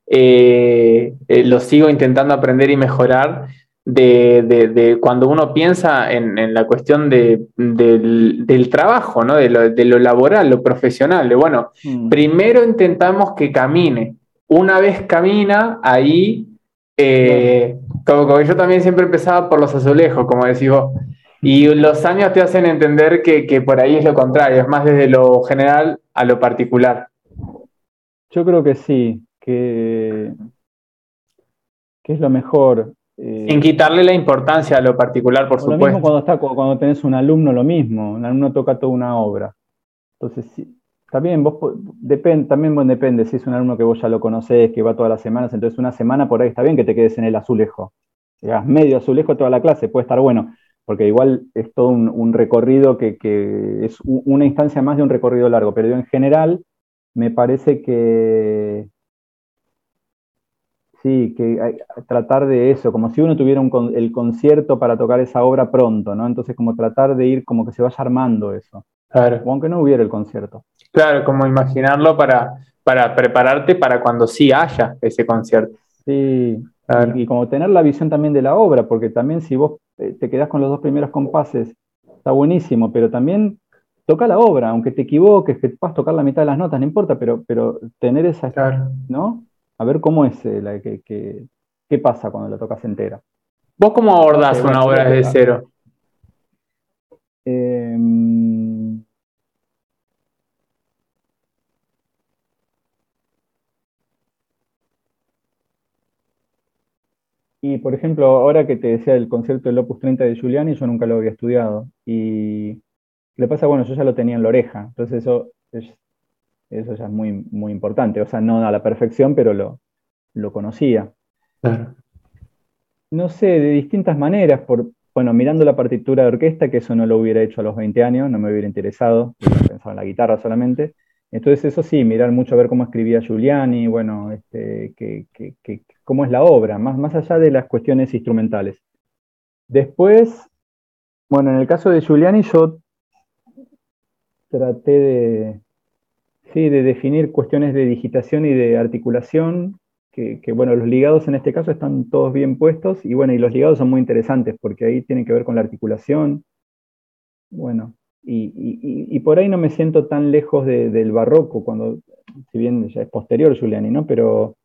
[SPEAKER 1] eh, eh, lo sigo intentando aprender y mejorar de, de- de cuando uno piensa en, en la cuestión de, del, del trabajo, ¿no? De lo, de lo laboral, lo profesional, de bueno,
[SPEAKER 2] Mm.
[SPEAKER 1] primero intentamos que camine, una vez camina, ahí, eh, como, como yo también siempre empezaba por los azulejos, como decís vos. Y los años te hacen entender que, que por ahí es lo contrario, es más desde lo general a lo particular.
[SPEAKER 2] yo creo que sí, que, que es lo mejor. eh,
[SPEAKER 1] Sin quitarle la importancia a lo particular, por
[SPEAKER 2] Lo mismo
[SPEAKER 1] supuesto.
[SPEAKER 2] cuando, está, cuando tenés un alumno, lo mismo. Un alumno toca toda una obra. Entonces, sí, también vos, depende, también bueno, depende, si es un alumno que vos ya lo conocés, que va todas las semanas, entonces una semana por ahí está bien que te quedes en el azulejo. Que hagas medio azulejo toda la clase, puede estar bueno, porque igual es todo un, un recorrido que, que es u- una instancia más de un recorrido largo, pero yo en general me parece que Sí, que hay- tratar de eso, como si uno tuviera un con- el concierto para tocar esa obra pronto, ¿no? Entonces como tratar de ir como que se vaya armando eso,
[SPEAKER 1] Claro,
[SPEAKER 2] o aunque no hubiera el concierto.
[SPEAKER 1] claro, como imaginarlo para, para prepararte para cuando sí haya ese concierto.
[SPEAKER 2] Sí,
[SPEAKER 1] Claro.
[SPEAKER 2] y, y como tener la visión también de la obra, porque también si vos eh, te quedás con los dos primeros compases, está buenísimo, pero también toca la obra, aunque te equivoques, que puedas tocar la mitad de las notas, no importa, pero, pero tener esa,
[SPEAKER 1] Claro.
[SPEAKER 2] ¿no? A ver cómo es, eh, la, que, que- qué pasa cuando la tocas entera.
[SPEAKER 1] ¿Vos cómo abordás una obra
[SPEAKER 2] que-
[SPEAKER 1] desde cero?
[SPEAKER 2] Em, y por ejemplo, ahora que te decía el concierto del Opus 30 de Giuliani, yo nunca lo había estudiado. Y le pasa, bueno, yo ya lo tenía en la oreja, entonces eso, es- eso ya es muy, muy importante. O sea, no a la perfección, pero lo, lo conocía.
[SPEAKER 1] Claro.
[SPEAKER 2] No sé, de distintas maneras, por, bueno, mirando la partitura de orquesta, que eso no lo hubiera hecho a los 20 años, no me hubiera interesado, hubiera pensado en la guitarra solamente. Entonces, eso sí, mirar mucho a ver cómo escribía Giuliani, bueno, este, que, que- que- cómo es la obra, más, más allá de las cuestiones instrumentales. Después, bueno, en el caso de Giuliani, yo traté de, sí, de definir cuestiones de digitación y de articulación que, bueno, los ligados en este caso están todos bien puestos y bueno, y los ligados son muy interesantes porque ahí tienen que ver con la articulación. Bueno, y, por ahí no me siento tan lejos del barroco, cuando, si bien ya es posterior Giuliani, ¿no? Pero,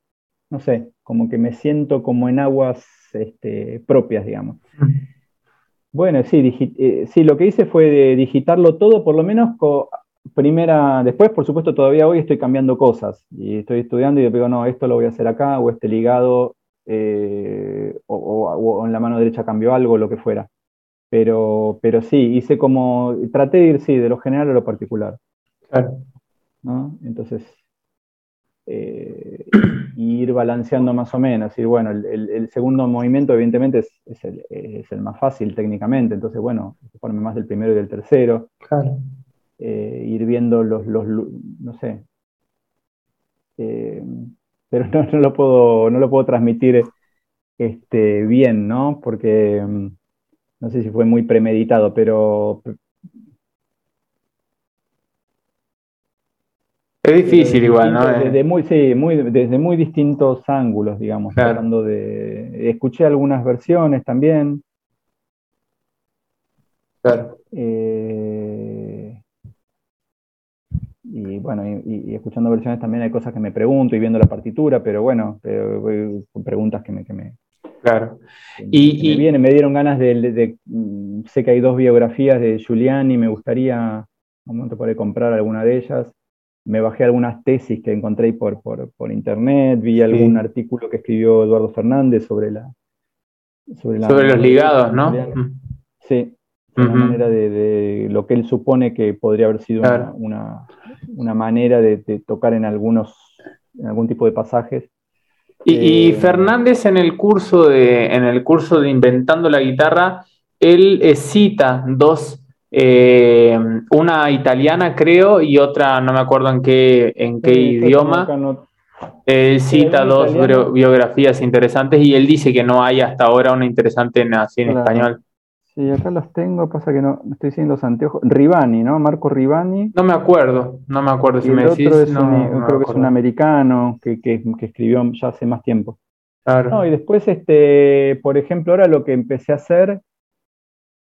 [SPEAKER 2] no sé, como que me siento como en aguas este, propias, digamos. Bueno, sí, eh, sí, lo que hice fue de digitarlo todo, por lo menos primera, después, por supuesto, todavía hoy estoy cambiando cosas y estoy estudiando y digo, no, esto lo voy a hacer acá, o este ligado, eh, o, en la mano derecha cambio algo, lo que fuera. Pero, pero sí, hice como, traté de ir, sí, de lo general a lo particular. Claro. ¿no? Entonces, eh, ir balanceando más o menos. Y bueno, el, segundo movimiento evidentemente es, el, más fácil técnicamente, entonces bueno, ponerme más del primero y del tercero. Claro. Eh, ir viendo los, los, no sé. Eh, pero no, lo puedo, no lo puedo transmitir este, bien, ¿no? Porque mm, no sé si fue muy premeditado, pero
[SPEAKER 1] Es difícil igual, ¿no?
[SPEAKER 2] Desde muy, sí, muy, desde muy distintos ángulos, digamos, tratando de... Escuché algunas versiones también. Claro. Eh, y bueno, y, escuchando versiones también hay cosas que me pregunto y viendo la partitura, pero bueno, voy con preguntas que me... Que me
[SPEAKER 1] claro.
[SPEAKER 2] y, me, me dieron ganas de, mm, Sé que hay dos biografías de Giuliani, me gustaría un momento poder comprar alguna de ellas. Me bajé algunas tesis que encontré por, por, internet, vi algún artículo que escribió Eduardo Fernández sobre la...
[SPEAKER 1] Sobre, los ligados, ¿no?
[SPEAKER 2] Sí, una manera de, lo que él supone que podría haber sido una, manera de, tocar en algunos, en algún tipo de pasajes.
[SPEAKER 1] Y, eh, Fernández en el curso de, en el curso de Inventando la Guitarra, él eh, cita dos eh, una italiana creo y otra no me acuerdo en qué, en qué idioma. Él cita dos biografías interesantes y él dice que no hay hasta ahora una interesante en, así en español.
[SPEAKER 2] Sí, acá los tengo, pasa que no estoy diciendo los anteojos. Ribani, ¿no? Marco Ribani.
[SPEAKER 1] No me acuerdo, no me acuerdo si me decís.
[SPEAKER 2] creo que es un americano que, que, escribió ya hace más tiempo. Claro. y después, este, por ejemplo, ahora lo que empecé a hacer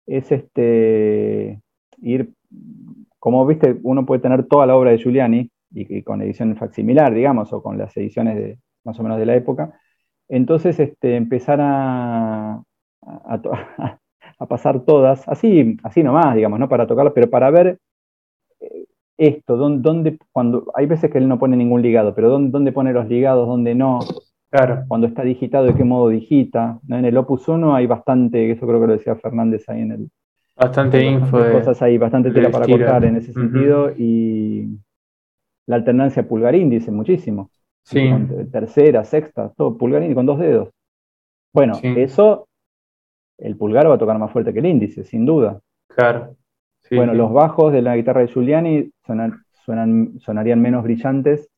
[SPEAKER 2] es este, ir, como viste, uno puede tener toda la obra de Giuliani y, con edición facsimilar, digamos, o con las ediciones de, más o menos de la época. Entonces, este, empezar a, a, pasar todas, así, así nomás, digamos, ¿no? Para tocarlas, pero para ver eh, esto, dónde, cuando, hay veces que él no pone ningún ligado, pero dónde, dónde pone los ligados, dónde no, Claro. Cuando está digitado, de qué modo digita. En el Opus 1 hay bastante, eso creo que lo decía Fernández ahí en el.
[SPEAKER 1] Bastante info.
[SPEAKER 2] cosas ahí, bastante tela para cortar en ese sentido. Y la alternancia pulgar-índice, muchísimo. Sí. tercera, sexta, todo pulgar-índice con dos dedos. Bueno, eso, el pulgar va a tocar más fuerte que el índice, sin duda.
[SPEAKER 1] Claro.
[SPEAKER 2] bueno, los bajos de la guitarra de Giuliani suenan, sonarían menos brillantes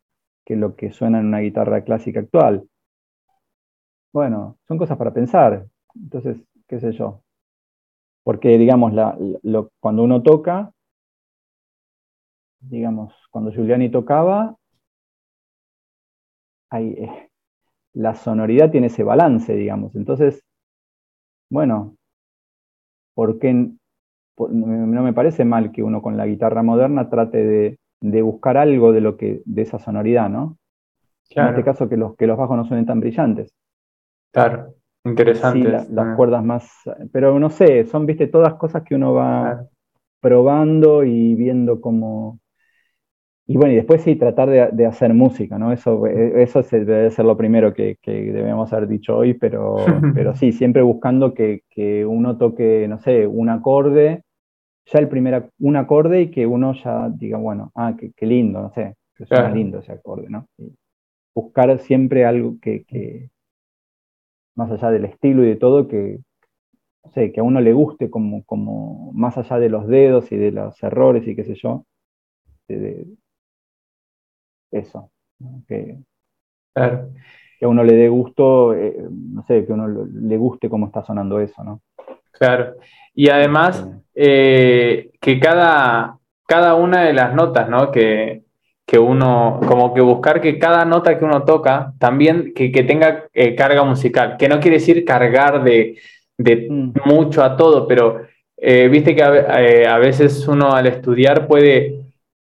[SPEAKER 2] que lo que suena en una guitarra clásica actual. Bueno, son cosas para pensar. Entonces, qué sé yo. Porque, digamos, cuando uno toca, digamos, cuando Giuliani tocaba, eh, la sonoridad tiene ese balance, digamos. Entonces, bueno, ¿por qué no me parece mal que uno con la guitarra moderna trate de, de buscar algo de lo que, de esa sonoridad, ¿no? En este caso que los, que los bajos no suenen tan brillantes.
[SPEAKER 1] Claro, interesante.
[SPEAKER 2] las ah. cuerdas más, pero no sé, son, viste, todas cosas que uno va probando y viendo cómo... Y bueno, y después sí, tratar de, hacer música, ¿no? Eso, eso debe ser lo primero que, debemos haber dicho hoy, pero, pero sí, siempre buscando que, uno toque, no sé, un acorde, ya el primer, un acorde y que uno ya diga, bueno, ah, qué, lindo, no sé, que suena lindo ese acorde, ¿no? buscar siempre algo que, más allá del estilo y de todo, que, sé, que a uno le guste como, como más allá de los dedos y de los errores y qué sé yo, de, eso, que, que, a uno le dé gusto, eh, no sé, que a uno le guste cómo está sonando eso, ¿no?
[SPEAKER 1] Claro, y además eh, que cada, cada una de las notas, ¿no? Que, que uno, como que buscar que cada nota que uno toca también que, tenga eh, carga musical, que no quiere decir cargar de, mm. mucho a todo, pero eh, viste que a, veces uno al estudiar puede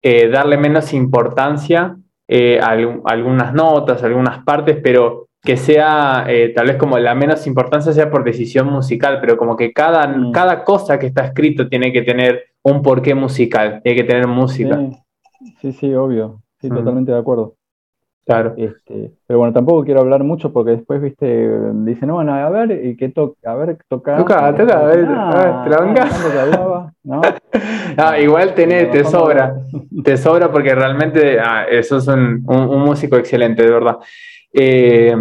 [SPEAKER 1] darle menos importancia a, algunas notas, algunas partes, pero que sea tal vez como la menos importancia sea por decisión musical, pero como que cada, mm. cada cosa que está escrito tiene que tener un porqué musical, tiene que tener música.
[SPEAKER 2] Sí, sí, obvio. Sí, mm. totalmente de acuerdo.
[SPEAKER 1] Claro.
[SPEAKER 2] Este, pero bueno, tampoco quiero hablar mucho porque después, viste, dicen, no, bueno, a ver, ¿y qué toca? A ver, toca.
[SPEAKER 1] Toca, toca, a ver, ah, ¿te ¿no? ah, igual tenés, te sobra, te sobra porque realmente ah, eso es un, músico excelente, de verdad. Eh,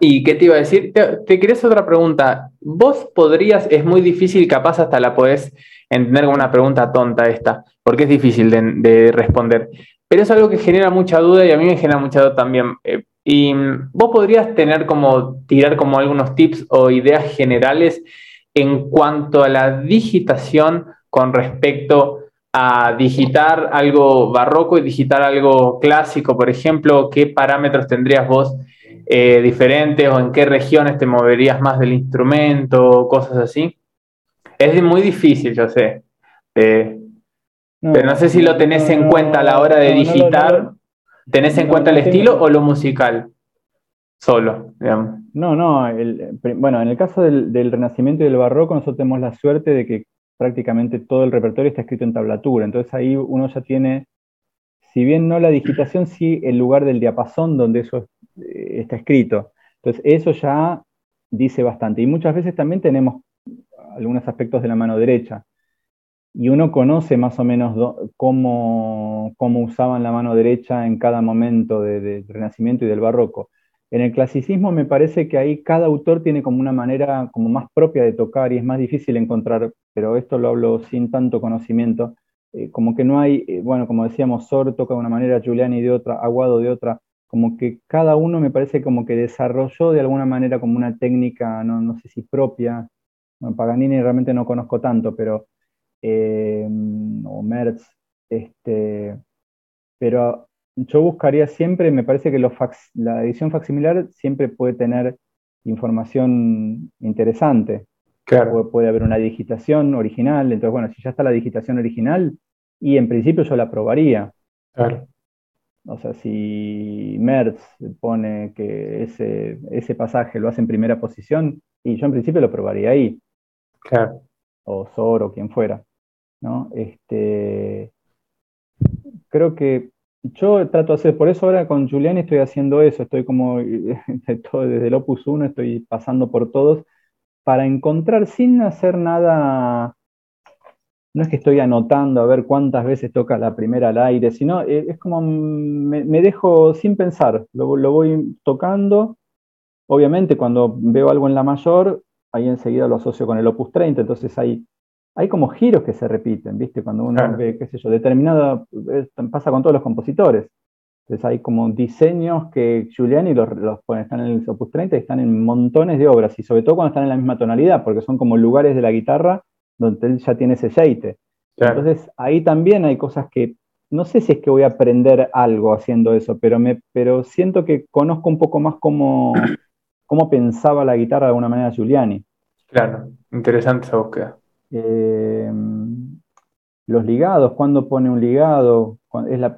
[SPEAKER 1] ¿Y qué te iba a decir? Te, te quería hacer otra pregunta. ¿Vos podrías, es muy difícil, capaz hasta la podés entender como una pregunta tonta esta, porque es difícil de, responder. Pero es algo que genera mucha duda y a mí me genera mucha duda también. Eh, y mm, vos podrías tener como, tirar como algunos tips o ideas generales en cuanto a la digitación con respecto a digitar algo barroco y digitar algo clásico, por ejemplo, ¿qué parámetros tendrías vos eh, diferentes o en qué regiones te moverías más del instrumento, cosas así? Es muy difícil, yo sé. Eh, pero no sé si lo tenés en cuenta a la hora de digitar. ¿Tenés en cuenta el estilo o lo musical? Solo, digamos.
[SPEAKER 2] No, no. bueno, en el caso del, Renacimiento y del Barroco, nosotros tenemos la suerte de que prácticamente todo el repertorio está escrito en tablatura. Entonces ahí uno ya tiene, si bien no la digitación, sí el lugar del diapasón donde eso eh, está escrito. Entonces eso ya dice bastante. Y muchas veces también tenemos algunos aspectos de la mano derecha. Y uno conoce más o menos cómo, cómo, usaban la mano derecha en cada momento del Renacimiento y del Barroco. En el clasicismo me parece que ahí cada autor tiene como una manera como más propia de tocar y es más difícil encontrar, pero esto lo hablo sin tanto conocimiento, eh, como que no hay, eh, bueno, como decíamos, Sor toca de una manera, Giuliani de otra, Aguado de otra, como que cada uno me parece como que desarrolló de alguna manera como una técnica, no, no sé si propia, Paganini realmente no conozco tanto, pero, eh, o Merz, este, pero yo buscaría siempre, me parece que la edición facsimilar siempre puede tener información interesante.
[SPEAKER 1] Claro.
[SPEAKER 2] Puede, haber una digitación original, entonces bueno, si ya está la digitación original, y en principio yo la probaría.
[SPEAKER 1] Claro.
[SPEAKER 2] O sea, si Merz pone que ese, ese pasaje lo hace en primera posición, y yo en principio lo probaría ahí. O Sor o quien fuera. ¿no? Este, creo que yo trato de hacer, por eso ahora con Julián estoy haciendo eso, estoy como desde el Opus 1, estoy pasando por todos, para encontrar sin hacer nada, no es que estoy anotando a ver cuántas veces toca la primera al aire, sino eh, es como me, dejo sin pensar, lo, lo, voy tocando. Obviamente cuando veo algo en la mayor, ahí enseguida lo asocio con el Opus 30, entonces hay, hay como giros que se repiten, ¿viste? Cuando uno ve, qué sé yo, determinada, pasa con todos los compositores. Entonces hay como diseños que Giuliani los, los están en el Opus 30 y están en montones de obras, y sobre todo cuando están en la misma tonalidad, porque son como lugares de la guitarra donde él ya tiene ese jeite. Entonces ahí también hay cosas que no sé si es que voy a aprender algo haciendo eso, pero, me, pero siento que conozco un poco más cómo, cómo pensaba la guitarra de alguna manera Giuliani.
[SPEAKER 1] Claro, interesante esa búsqueda.
[SPEAKER 2] Eh, los ligados, ¿cuándo pone un ligado? ¿Es la,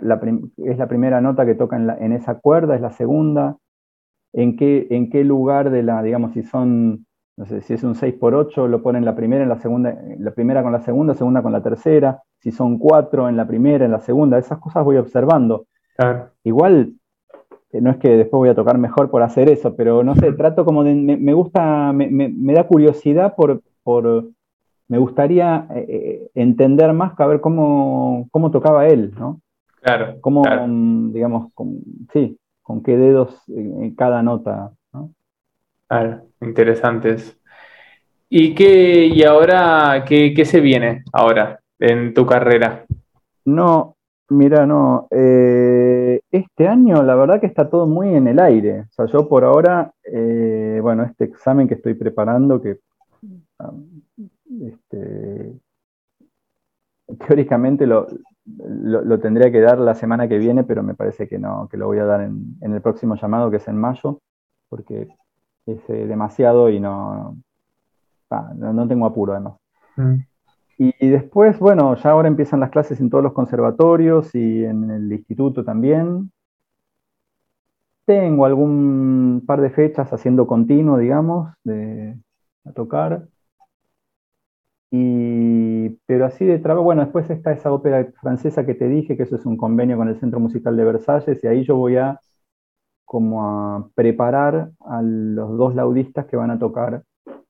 [SPEAKER 2] es la primera nota que toca en, esa cuerda? ¿Es la segunda? ¿En qué, ¿En qué lugar de la, digamos, si son, no sé, si es un 6 por 8 lo pone en la primera, en la segunda, la primera con la segunda, segunda con la tercera? Si son cuatro, en la primera, en la segunda, esas cosas voy observando.
[SPEAKER 1] Claro.
[SPEAKER 2] Igual no es que después voy a tocar mejor por hacer eso, pero no sé, trato como de, me, gusta, me, da curiosidad por, por me gustaría eh, eh, entender más que a ver cómo, cómo tocaba él, ¿no?
[SPEAKER 1] Claro.
[SPEAKER 2] Cómo, digamos, con, sí, con qué dedos en cada nota, ¿no?
[SPEAKER 1] Claro, interesantes. ¿Y qué, y ahora qué, qué se viene ahora en tu carrera?
[SPEAKER 2] No, Mira, no, eh, este año la verdad que está todo muy en el aire. O sea, yo por ahora, eh, bueno, este examen que estoy preparando, que este, teóricamente lo, lo, tendría que dar la semana que viene, pero me parece que no, que lo voy a dar en, el próximo llamado, que es en mayo, porque es eh, demasiado y no, no, tengo apuro además. Mm. Y, después, bueno, ya ahora empiezan las clases en todos los conservatorios y en el instituto también. Tengo algún par de fechas haciendo continuo, digamos, de, a tocar. Y, pero así de trabajo, bueno, después está esa ópera francesa que te dije, que eso es un convenio con el Centro Musical de Versalles, y ahí yo voy a como a preparar a los dos laudistas que van a tocar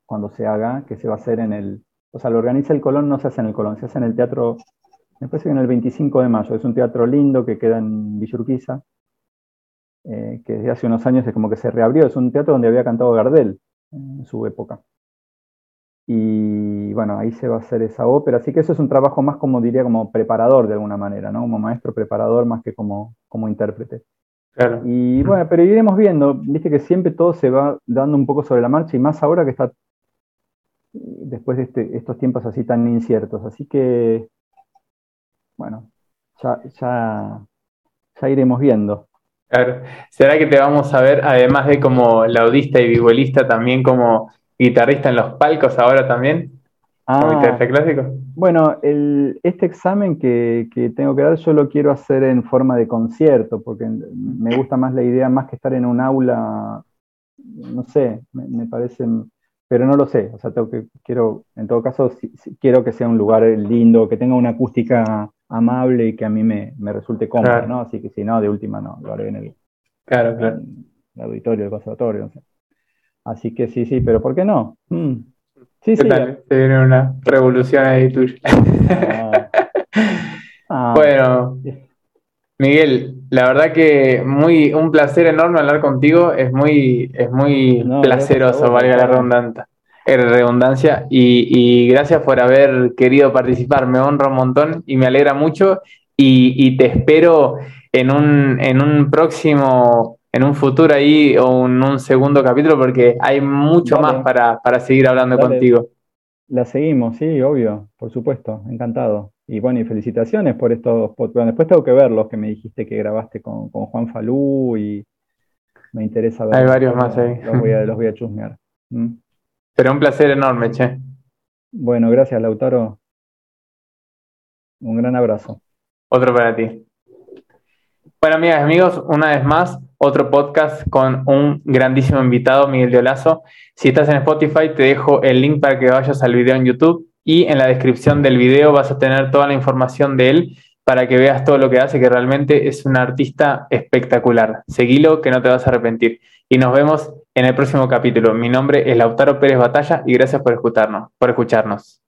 [SPEAKER 2] cuando se haga, que se va a hacer en el, o sea, lo organiza el Colón, no se hace en el Colón, se hace en el teatro, me parece que en el 25 de mayo, es un teatro lindo que queda en Villurquiza, eh, que desde hace unos años es como que se reabrió, es un teatro donde había cantado Gardel en su época. Y bueno, ahí se va a hacer esa ópera, así que eso es un trabajo más como diría como preparador de alguna manera, ¿no? Como maestro preparador más que como, como intérprete. Claro. Y bueno, pero iremos viendo, viste que siempre todo se va dando un poco sobre la marcha y más ahora que está después de este, estos tiempos así tan inciertos. Así que, bueno, ya, ya, ya iremos viendo.
[SPEAKER 1] Claro. ¿Será que te vamos a ver, además de como laudista y vihuelista, también como guitarrista en los palcos ahora también?
[SPEAKER 2] Ah, clásico? Bueno, el, este examen que, que, tengo que dar yo lo quiero hacer en forma de concierto, porque me gusta más la idea, más que estar en un aula, no sé, me, me parece pero no lo sé. O sea, tengo que, quiero, en todo caso, quiero que sea un lugar lindo, que tenga una acústica amable y que a mí me, resulte cómodo, ¿no? Así que si no, de última no, lo haré en el, claro, claro. el auditorio del conservatorio. Así que sí, sí, pero ¿por qué no? Mm.
[SPEAKER 1] Sí, sí. Se viene una revolución ahí tuya. Ah. Ah. bueno, Miguel, la verdad que muy un placer enorme hablar contigo, es muy, es muy placeroso, valga la redundancia, redundancia. Y, gracias por haber querido participar, me honra un montón y me alegra mucho. Y, te espero en un, en un próximo, en un futuro ahí o en un segundo capítulo porque hay mucho más para, seguir hablando contigo.
[SPEAKER 2] La seguimos, sí, obvio, por supuesto, encantado. Y bueno, y felicitaciones por estos podcasts. Después tengo que ver los que me dijiste que grabaste con, Juan Falú y me interesa ver.
[SPEAKER 1] Hay varios más ahí.
[SPEAKER 2] Los voy a, los voy a chusmear.
[SPEAKER 1] ¿Mm? Pero un placer enorme, che.
[SPEAKER 2] Bueno, gracias, Lautaro. Un gran abrazo.
[SPEAKER 1] Otro para ti. Bueno, amigas y amigos, una vez más, otro podcast con un grandísimo invitado, Miguel de Olazo. Si estás en Spotify, te dejo el link para que vayas al video en YouTube y en la descripción del video vas a tener toda la información de él para que veas todo lo que hace, que realmente es un artista espectacular. Seguilo que no te vas a arrepentir. Y nos vemos en el próximo capítulo. Mi nombre es Lautaro Pérez Batalla y gracias por escucharnos. Por escucharnos.